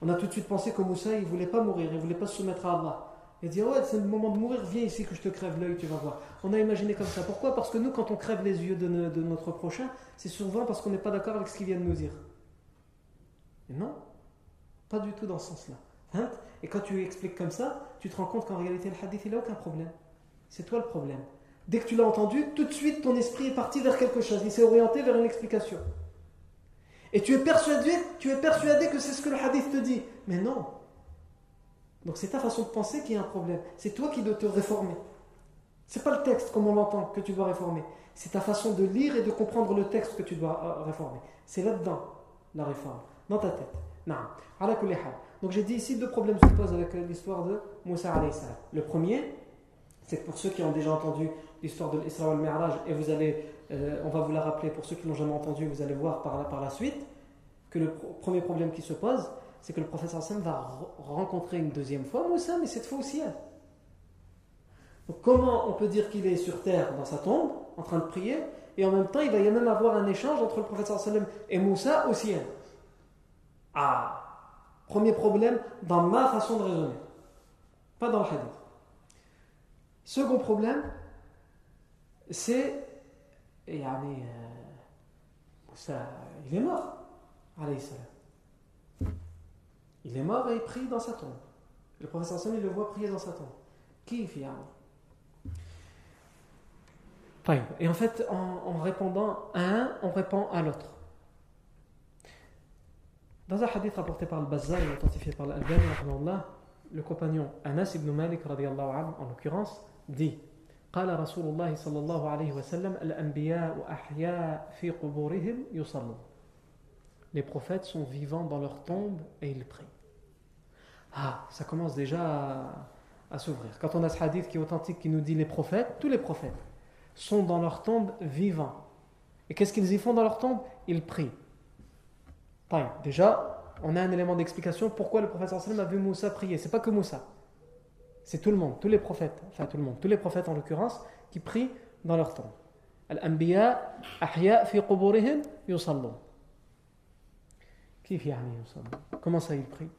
On a tout de suite pensé que Moussa, il ne voulait pas mourir, il ne voulait pas se soumettre à Allah. Il dit, ouais, c'est le moment de mourir, viens ici que je te crève l'œil, tu vas voir. On a imaginé comme ça. Pourquoi? Parce que nous, quand on crève les yeux de, notre prochain, c'est souvent parce qu'on n'est pas d'accord avec ce qu'il vient de nous dire. Et non, pas du tout dans ce sens-là. Hein Et quand tu expliques comme ça, tu te rends compte qu'en réalité, le hadith, il n'a aucun problème. C'est toi le problème. Dès que tu l'as entendu, tout de suite, ton esprit est parti vers quelque chose. Il s'est orienté vers une explication. Et tu es persuadé, tu es persuadé que c'est ce que le hadith te dit. Mais non, donc c'est ta façon de penser qui est un problème. C'est toi qui dois te réformer. C'est pas le texte comme on l'entend que tu dois réformer. C'est ta façon de lire et de comprendre le texte que tu dois euh, réformer. C'est là-dedans la réforme, dans ta tête. Non. Donc j'ai dit ici deux problèmes se posent avec euh, l'histoire de Moussa Le premier, c'est que pour ceux qui ont déjà entendu l'histoire de l'Isra al-Mi'raj, et vous allez, euh, on va vous la rappeler pour ceux qui l'ont jamais entendu, vous allez voir par la, par la suite, que le premier problème qui se pose, c'est que le professeur va rencontrer une deuxième fois Moussa, mais cette fois au ciel. Donc comment on peut dire qu'il est sur terre dans sa tombe, en train de prier, et en même temps il va y même avoir un échange entre le professeur et Moussa au ciel Ah Premier problème dans ma façon de raisonner, pas dans le hadith. Second problème, c'est. Et euh, il est mort, alayhi. Il est mort et il prie dans sa tombe. Le professeur Sam, il le voit prier dans sa tombe. Qui fait Et en fait, en, répondant à un, on répond à l'autre. Dans un hadith rapporté par le Bazzar et authentifié par l'Albani, le compagnon Anas ibn Malik, en l'occurrence, dit قال رسول الله صلى الله عليه وسلم الأنبياء أحياء في قبورهم يصلون Les prophètes sont vivants dans leur tombe et ils prient. Ah, ça commence déjà à, s'ouvrir. Quand on a ce hadith qui est authentique, qui nous dit les prophètes, tous les prophètes sont dans leur tombe vivants. Et qu'est-ce qu'ils y font dans leur tombe Ils prient. Déjà, on a un élément d'explication pourquoi le prophète sallam a vu Moussa prier. C'est pas que Moussa. C'est tout le monde, tous les prophètes, enfin tout le monde, tous les prophètes en l'occurrence, qui prient dans leur tombe. Al-anbiya ahya fi quburihim yusallun. Comment ça ils prient?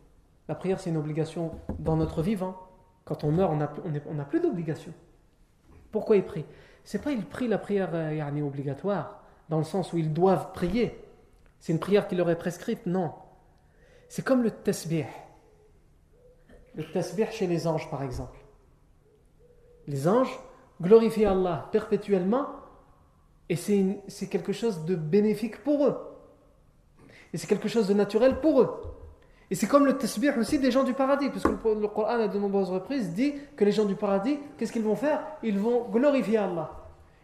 La prière, c'est une obligation dans notre vivant. Quand on meurt, on n'a plus d'obligation. Pourquoi ils prient? C'est pas ils prient la prière euh, obligatoire, dans le sens où ils doivent prier. C'est une prière qui leur est prescrite Non. C'est comme le tasbih. Le tasbih chez les anges, par exemple. Les anges glorifient Allah perpétuellement et c'est quelque chose de bénéfique pour eux. Et c'est quelque chose de naturel pour eux. Et c'est comme le tasbih aussi des gens du paradis, puisque le Coran à de nombreuses reprises dit que les gens du paradis, qu'est-ce qu'ils vont faire? Ils vont glorifier Allah.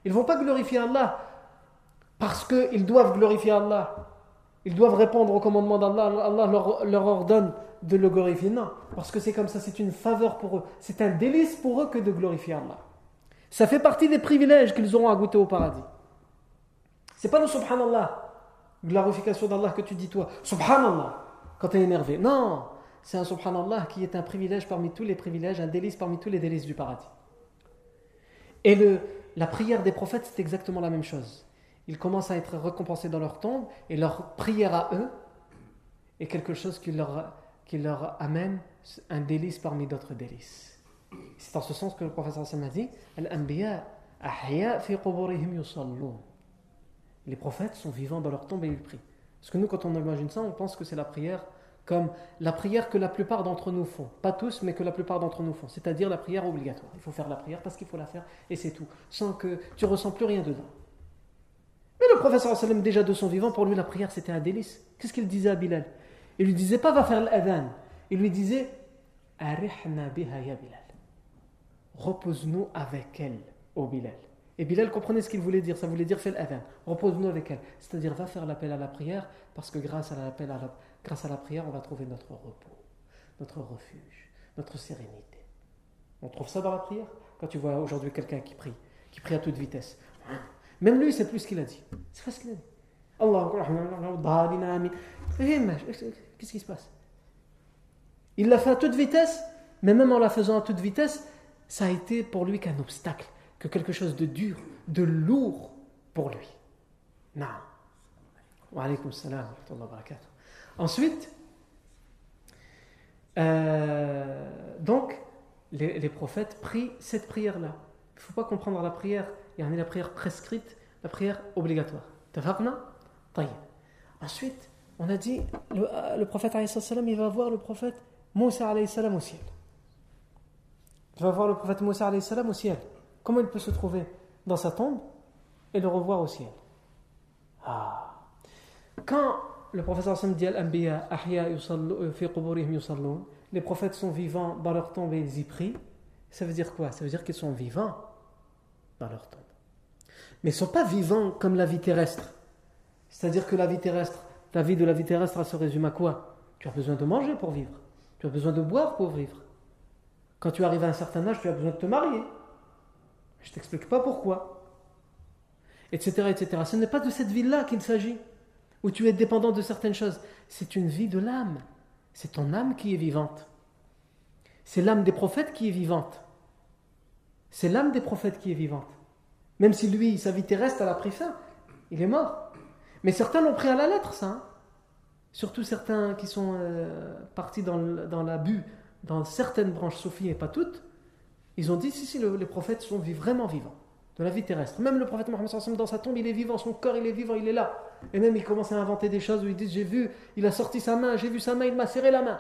Ils ne vont pas glorifier Allah parce qu'ils doivent glorifier Allah. Ils doivent répondre au commandement d'Allah. Allah leur, ordonne de le glorifier. Non, parce que c'est comme ça, c'est une faveur pour eux. C'est un délice pour eux que de glorifier Allah. Ça fait partie des privilèges qu'ils auront à goûter au paradis. C'est pas le subhanallah, glorification d'Allah que tu dis toi. Subhanallah, quand tu es énervé. Non, c'est un subhanallah qui est un privilège parmi tous les privilèges, un délice parmi tous les délices du paradis. Et le, la prière des prophètes, c'est exactement la même chose. Ils commencent à être récompensés dans leur tombe et leur prière à eux est quelque chose qui leur, qui leur amène un délice parmi d'autres délices. C'est en ce sens que le professeur Hassan a dit. Les prophètes sont vivants dans leur tombe et ils prient. Parce que nous, quand on imagine ça, on pense que c'est la prière comme la prière que la plupart d'entre nous font. Pas tous, mais que la plupart d'entre nous font. C'est-à-dire la prière obligatoire. Il faut faire la prière parce qu'il faut la faire et c'est tout. Sans que tu ressens plus rien dedans. Mais le professeur sallam, déjà de son vivant, pour lui, la prière, c'était un délice. Qu'est-ce qu'il disait à Bilal? Il lui disait pas va faire l'adhan. Il lui disait Arihna biha ya Bilal. Repose-nous avec elle, ô Bilal. Et Bilal comprenait ce qu'il voulait dire. Ça voulait dire fais l'adhan. Repose-nous avec elle. C'est-à-dire va faire l'appel à la prière parce que grâce à l'appel à la, grâce à la prière, on va trouver notre repos, notre refuge, notre sérénité. On trouve ça dans la prière? Quand tu vois aujourd'hui quelqu'un qui prie, qui prie à toute vitesse. Même lui, c'est plus ce qu'il a dit. C'est pas ce qu'il a dit. Allah, qu'est-ce qui se passe? Il l'a fait à toute vitesse, mais même en la faisant à toute vitesse, ça a été pour lui qu'un obstacle que quelque chose de dur, de lourd pour lui. Non. Wa alaykum salam wa barakatuh. Ensuite, euh, donc, les, les, prophètes prient cette prière-là. Il ne faut pas comprendre la prière, a la prière prescrite, la prière obligatoire. Ensuite, on a dit, le, euh, prophète il va voir le prophète Moussa au ciel. Il va voir le prophète Moussa au ciel. Comment il peut se trouver dans sa tombe et le revoir au ciel? Ah. Quand le professeur Hassan dit Al-Anbiya, les prophètes sont vivants dans leur tombe et ils y prient, ça veut dire quoi? Ça veut dire qu'ils sont vivants dans leur tombe. Mais ne sont pas vivants comme la vie terrestre. C'est-à-dire que la vie terrestre, ta vie de la vie terrestre, elle se résume à quoi? Tu as besoin de manger pour vivre. Tu as besoin de boire pour vivre. Quand tu arrives à un certain âge, tu as besoin de te marier. Je t'explique pas pourquoi. Etc. etc. Ce n'est pas de cette vie-là qu'il s'agit, où tu es dépendant de certaines choses. C'est une vie de l'âme. C'est ton âme qui est vivante. C'est l'âme des prophètes qui est vivante. C'est l'âme des prophètes qui est vivante. Même si lui, sa vie terrestre, elle a pris fin, il est mort. Mais certains l'ont pris à la lettre, ça. Hein. Surtout certains qui sont euh, partis dans, dans l'abus, dans certaines branches soufis et pas toutes. Ils ont dit, si, si, les prophètes sont vraiment vivants, de la vie terrestre. Même le prophète Mohammed dans sa tombe, il est vivant, son corps, il est vivant, il est là. Et même, il commence à inventer des choses où il dit, j'ai vu, il a sorti sa main, j'ai vu sa main, il m'a serré la main.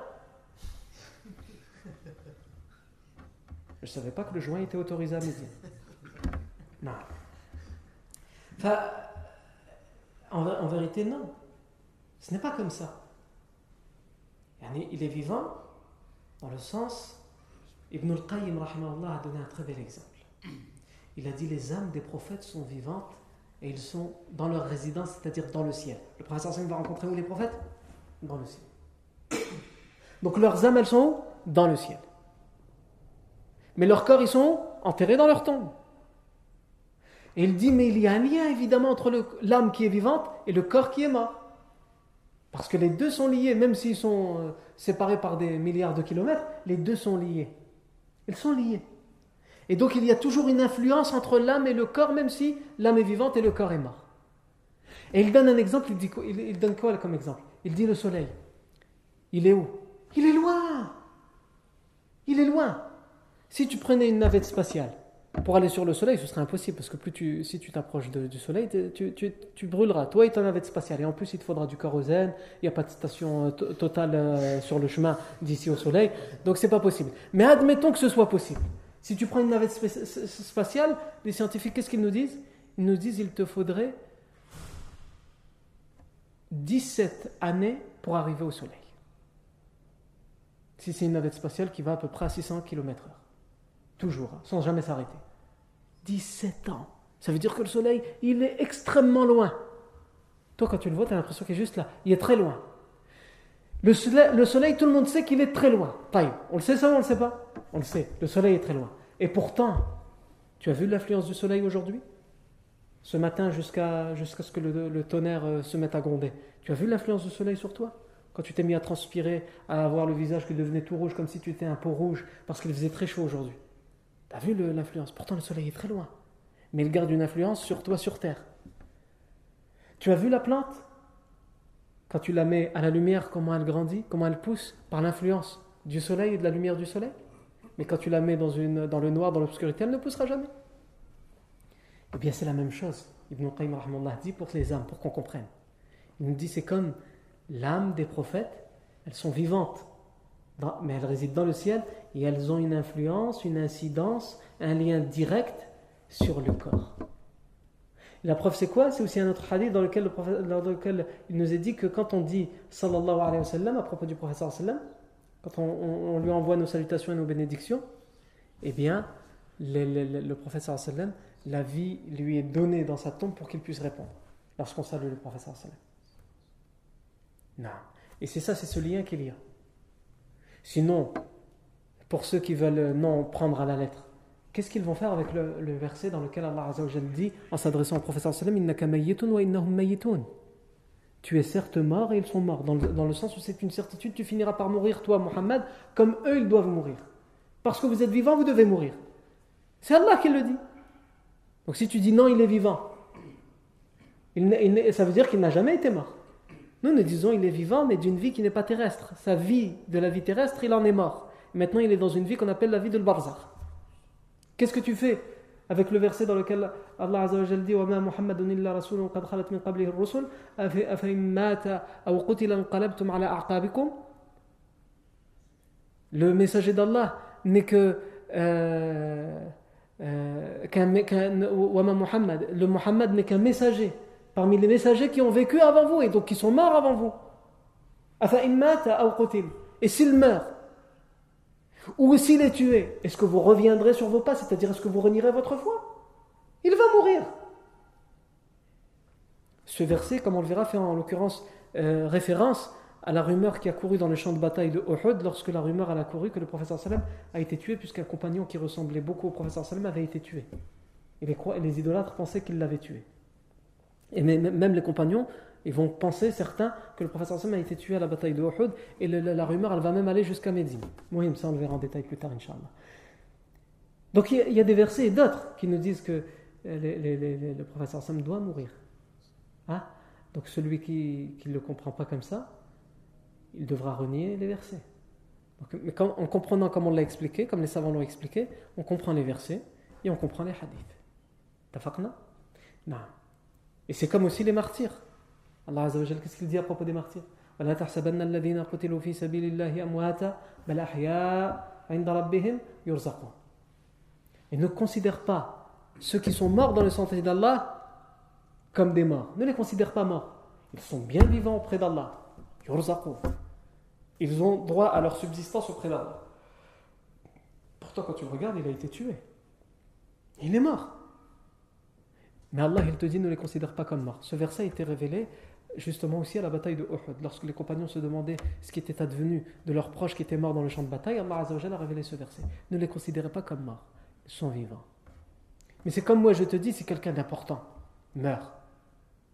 Je ne savais pas que le joint était autorisé à midi. Non. En, vérité, non. Ce n'est pas comme ça. Il est vivant dans le sens Ibn al-Qayyim a donné un très bel exemple. Il a dit les âmes des prophètes sont vivantes et ils sont dans leur résidence, c'est-à-dire dans le ciel. Le prophète va rencontrer où les prophètes? Dans le ciel. [coughs] Donc leurs âmes, elles sont Dans le ciel. Mais leurs corps, ils sont enterrés dans leur tombe. Et il dit, mais il y a un lien évidemment entre l'âme qui est vivante et le corps qui est mort. Parce que les deux sont liés, même s'ils sont euh, séparés par des milliards de kilomètres, les deux sont liés. Ils sont liés. Et donc il y a toujours une influence entre l'âme et le corps, même si l'âme est vivante et le corps est mort. Et il donne un exemple, il, dit, il donne quoi comme exemple? Il dit le soleil. Il est où? Il est loin. Il est loin. Si tu prenais une navette spatiale pour aller sur le soleil, ce serait impossible parce que plus tu, si tu t'approches du soleil, tu, tu, tu, brûleras, toi et ton navette spatiale. Et en plus, il te faudra du kérosène, il n'y a pas de station euh, totale euh, sur le chemin d'ici au soleil, donc c'est pas possible. Mais admettons que ce soit possible. Si tu prends une navette spatiale, les scientifiques, qu'est-ce qu'ils nous disent? Ils nous disent qu'il te faudrait 17 années pour arriver au soleil. Si c'est une navette spatiale qui va à peu près à 600 km/h. Toujours, hein, sans jamais s'arrêter. 17 ans. Ça veut dire que le soleil, il est extrêmement loin. Toi, quand tu le vois, tu as l'impression qu'il est juste là. Il est très loin. Le soleil, tout le monde sait qu'il est très loin. On le sait ça ou on le sait pas? On le sait. Le soleil est très loin. Et pourtant, tu as vu l'influence du soleil aujourd'hui? Ce matin, jusqu'à jusqu'à ce que le, tonnerre euh, se mette à gronder. Tu as vu l'influence du soleil sur toi? Quand tu t'es mis à transpirer, à avoir le visage qui devenait tout rouge, comme si tu étais un peau rouge, parce qu'il faisait très chaud aujourd'hui. Tu as vu l'influence? Pourtant, le soleil est très loin. Mais il garde une influence sur toi, sur terre. Tu as vu la plante? Quand tu la mets à la lumière, comment elle grandit, comment elle pousse? Par l'influence du soleil et de la lumière du soleil? Mais quand tu la mets dans, une, dans le noir, dans l'obscurité, elle ne poussera jamais. Eh bien, c'est la même chose. Ibn Qayyim dit pour les âmes, pour qu'on comprenne. Il nous dit c'est comme l'âme des prophètes, elles sont vivantes mais elles résident dans le ciel et elles ont une influence, une incidence, un lien direct sur le corps. la preuve, c'est quoi? C'est aussi un autre hadith dans lequel, dans lequel il nous est dit que quand on dit sallallahu alayhi wa sallam à propos du prophète sallam, quand on, lui envoie nos salutations et nos bénédictions, eh bien, le, le, prophète sallam, la vie lui est donnée dans sa tombe pour qu'il puisse répondre lorsqu'on salue le prophète sallam. Non. Et c'est ça, c'est ce lien qu'il y a. Sinon, pour ceux qui veulent non prendre à la lettre, qu'est-ce qu'ils vont faire avec le, verset dans lequel Allah dit, en s'adressant au professeur sallam, Tu es certes mort et ils sont morts, dans le, sens où c'est une certitude, tu finiras par mourir, toi, Muhammad, comme eux, ils doivent mourir. Parce que vous êtes vivant, vous devez mourir. C'est Allah qui le dit. Donc si tu dis non, il est vivant, ça veut dire qu'il n'a jamais été mort. Nous, nous disons il est vivant, mais d'une vie qui n'est pas terrestre. Sa vie de la vie terrestre, il en est mort. Maintenant, il est dans une vie qu'on appelle la vie de barzakh. Qu'est-ce que tu fais avec le verset dans lequel Allah Azza wa dit ma Muhammadun illa rasulun qad khalat min qablihi ar-rusul afa mata aw qutila anqalabtum ala a'qabikum Le messager d'Allah n'est que euh, euh, ma Muhammad, le Muhammad n'est qu'un messager parmi les messagers qui ont vécu avant vous et donc qui sont morts avant vous. Et s'il meurt, ou s'il est tué, est-ce que vous reviendrez sur vos pas C'est-à-dire, est-ce que vous renierez votre foi? Il va mourir. Ce verset, comme on le verra, fait en l'occurrence euh, référence à la rumeur qui a couru dans le champ de bataille de Uhud lorsque la rumeur a couru que le professeur Salem a été tué puisqu'un compagnon qui ressemblait beaucoup au professeur Salem avait été tué. Et les, et les idolâtres pensaient qu'il l'avait tué. Et même les compagnons, ils vont penser, certains, que le professeur Sam a été tué à la bataille de Uhud, et la, rumeur, elle va même aller jusqu'à Médine. Oui, ça on le verra en détail plus tard, Inch'Allah. Donc il y, a des versets et d'autres qui nous disent que le professeur Sam doit mourir. Hein? Donc celui qui ne le comprend pas comme ça, il devra renier les versets. mais en comprenant comme on l'a expliqué, comme les savants l'ont expliqué, on comprend les versets et on comprend les hadiths. Tafaqna? Non. Et c'est comme aussi les martyrs. Allah Azza wa qu'est-ce qu'il dit à propos des martyrs? Et ne considère pas ceux qui sont morts dans le sentier d'Allah comme des morts. Ne les considère pas morts. Ils sont bien vivants auprès d'Allah. Ils ont droit à leur subsistance auprès d'Allah. Pourtant, quand tu le regardes, il a été tué. Il est mort. Mais Allah, il te dit, ne les considère pas comme morts. Ce verset a été révélé justement aussi à la bataille de Uhud. Lorsque les compagnons se demandaient ce qui était advenu de leurs proches qui étaient morts dans le champ de bataille, Allah a révélé ce verset. Ne les considérez pas comme morts. Ils sont vivants. Mais c'est comme moi, je te dis, si quelqu'un d'important meurt,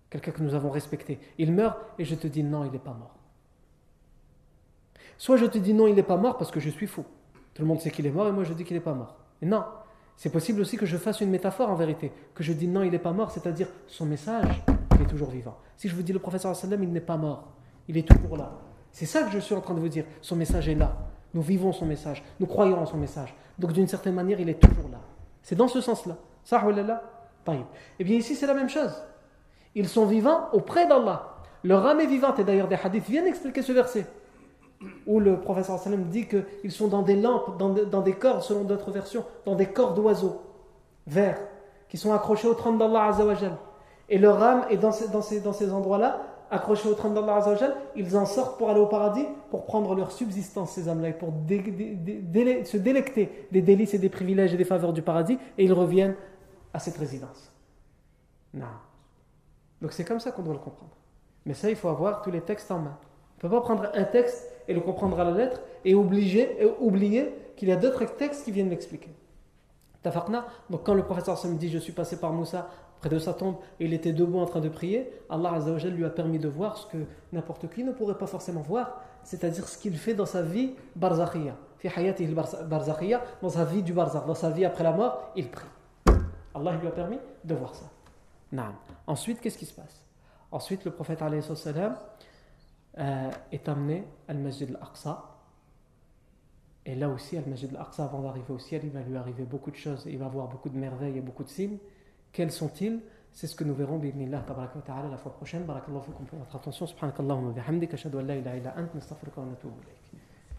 quelqu'un que nous avons respecté, il meurt et je te dis non, il n'est pas mort. Soit je te dis non, il n'est pas mort parce que je suis fou. Tout le monde sait qu'il est mort et moi je dis qu'il n'est pas mort. Et non, c'est possible aussi que je fasse une métaphore en vérité, que je dis non, il n'est pas mort, c'est-à-dire son message, il est toujours vivant. Si je vous dis le professeur sallam, il n'est pas mort, il est toujours là. C'est ça que je suis en train de vous dire. Son message est là. Nous vivons son message. Nous croyons en son message. Donc d'une certaine manière, il est toujours là. C'est dans ce sens-là. Ça, là Eh bien ici, c'est la même chose. Ils sont vivants auprès d'Allah. Leur âme est vivante. Et d'ailleurs, des hadiths viennent expliquer ce verset. Où le professeur sallam dit qu'ils sont dans des lampes, dans, des corps, selon d'autres versions, dans des corps d'oiseaux verts, qui sont accrochés au trône d'Allah Azzawajal. Et leur âme est dans ces, dans ces, dans ces endroits-là, accrochés au trône d'Allah Azzawajal, ils en sortent pour aller au paradis, pour prendre leur subsistance, ces âmes-là, et pour se délecter des délices et des privilèges et des faveurs du paradis, et ils reviennent à cette résidence. Non. Donc c'est comme ça qu'on doit le comprendre. Mais ça, il faut avoir tous les textes en main. On ne peut pas prendre un texte et le comprendre à la lettre et, obliger, oublier qu'il y a d'autres textes qui viennent l'expliquer. Donc quand le professeur me dit je suis passé par Moussa près de sa tombe et il était debout en train de prier, Allah lui a permis de voir ce que n'importe qui ne pourrait pas forcément voir, c'est-à-dire ce qu'il fait dans sa vie barzakhiya, dans sa vie du barzakh, dans sa vie après la mort, il prie. Allah lui a permis de voir ça. Ensuite, qu'est-ce qui se passe? Ensuite, le prophète euh, est amené à Masjid al-Aqsa. Et là aussi, Al-Masjid al-Aqsa, avant d'arriver au ciel, il va lui arriver beaucoup de choses. Il va voir beaucoup de merveilles et beaucoup de signes. Quels sont-ils? C'est ce que nous verrons, bi'idnillah, ta'ala, la fois prochaine. Barakallahu fikum pour votre attention. Subhanakallahumma bihamdik. Ashhadu an la ilaha illa ant. Nastaghfiruka wa natubu ilayk.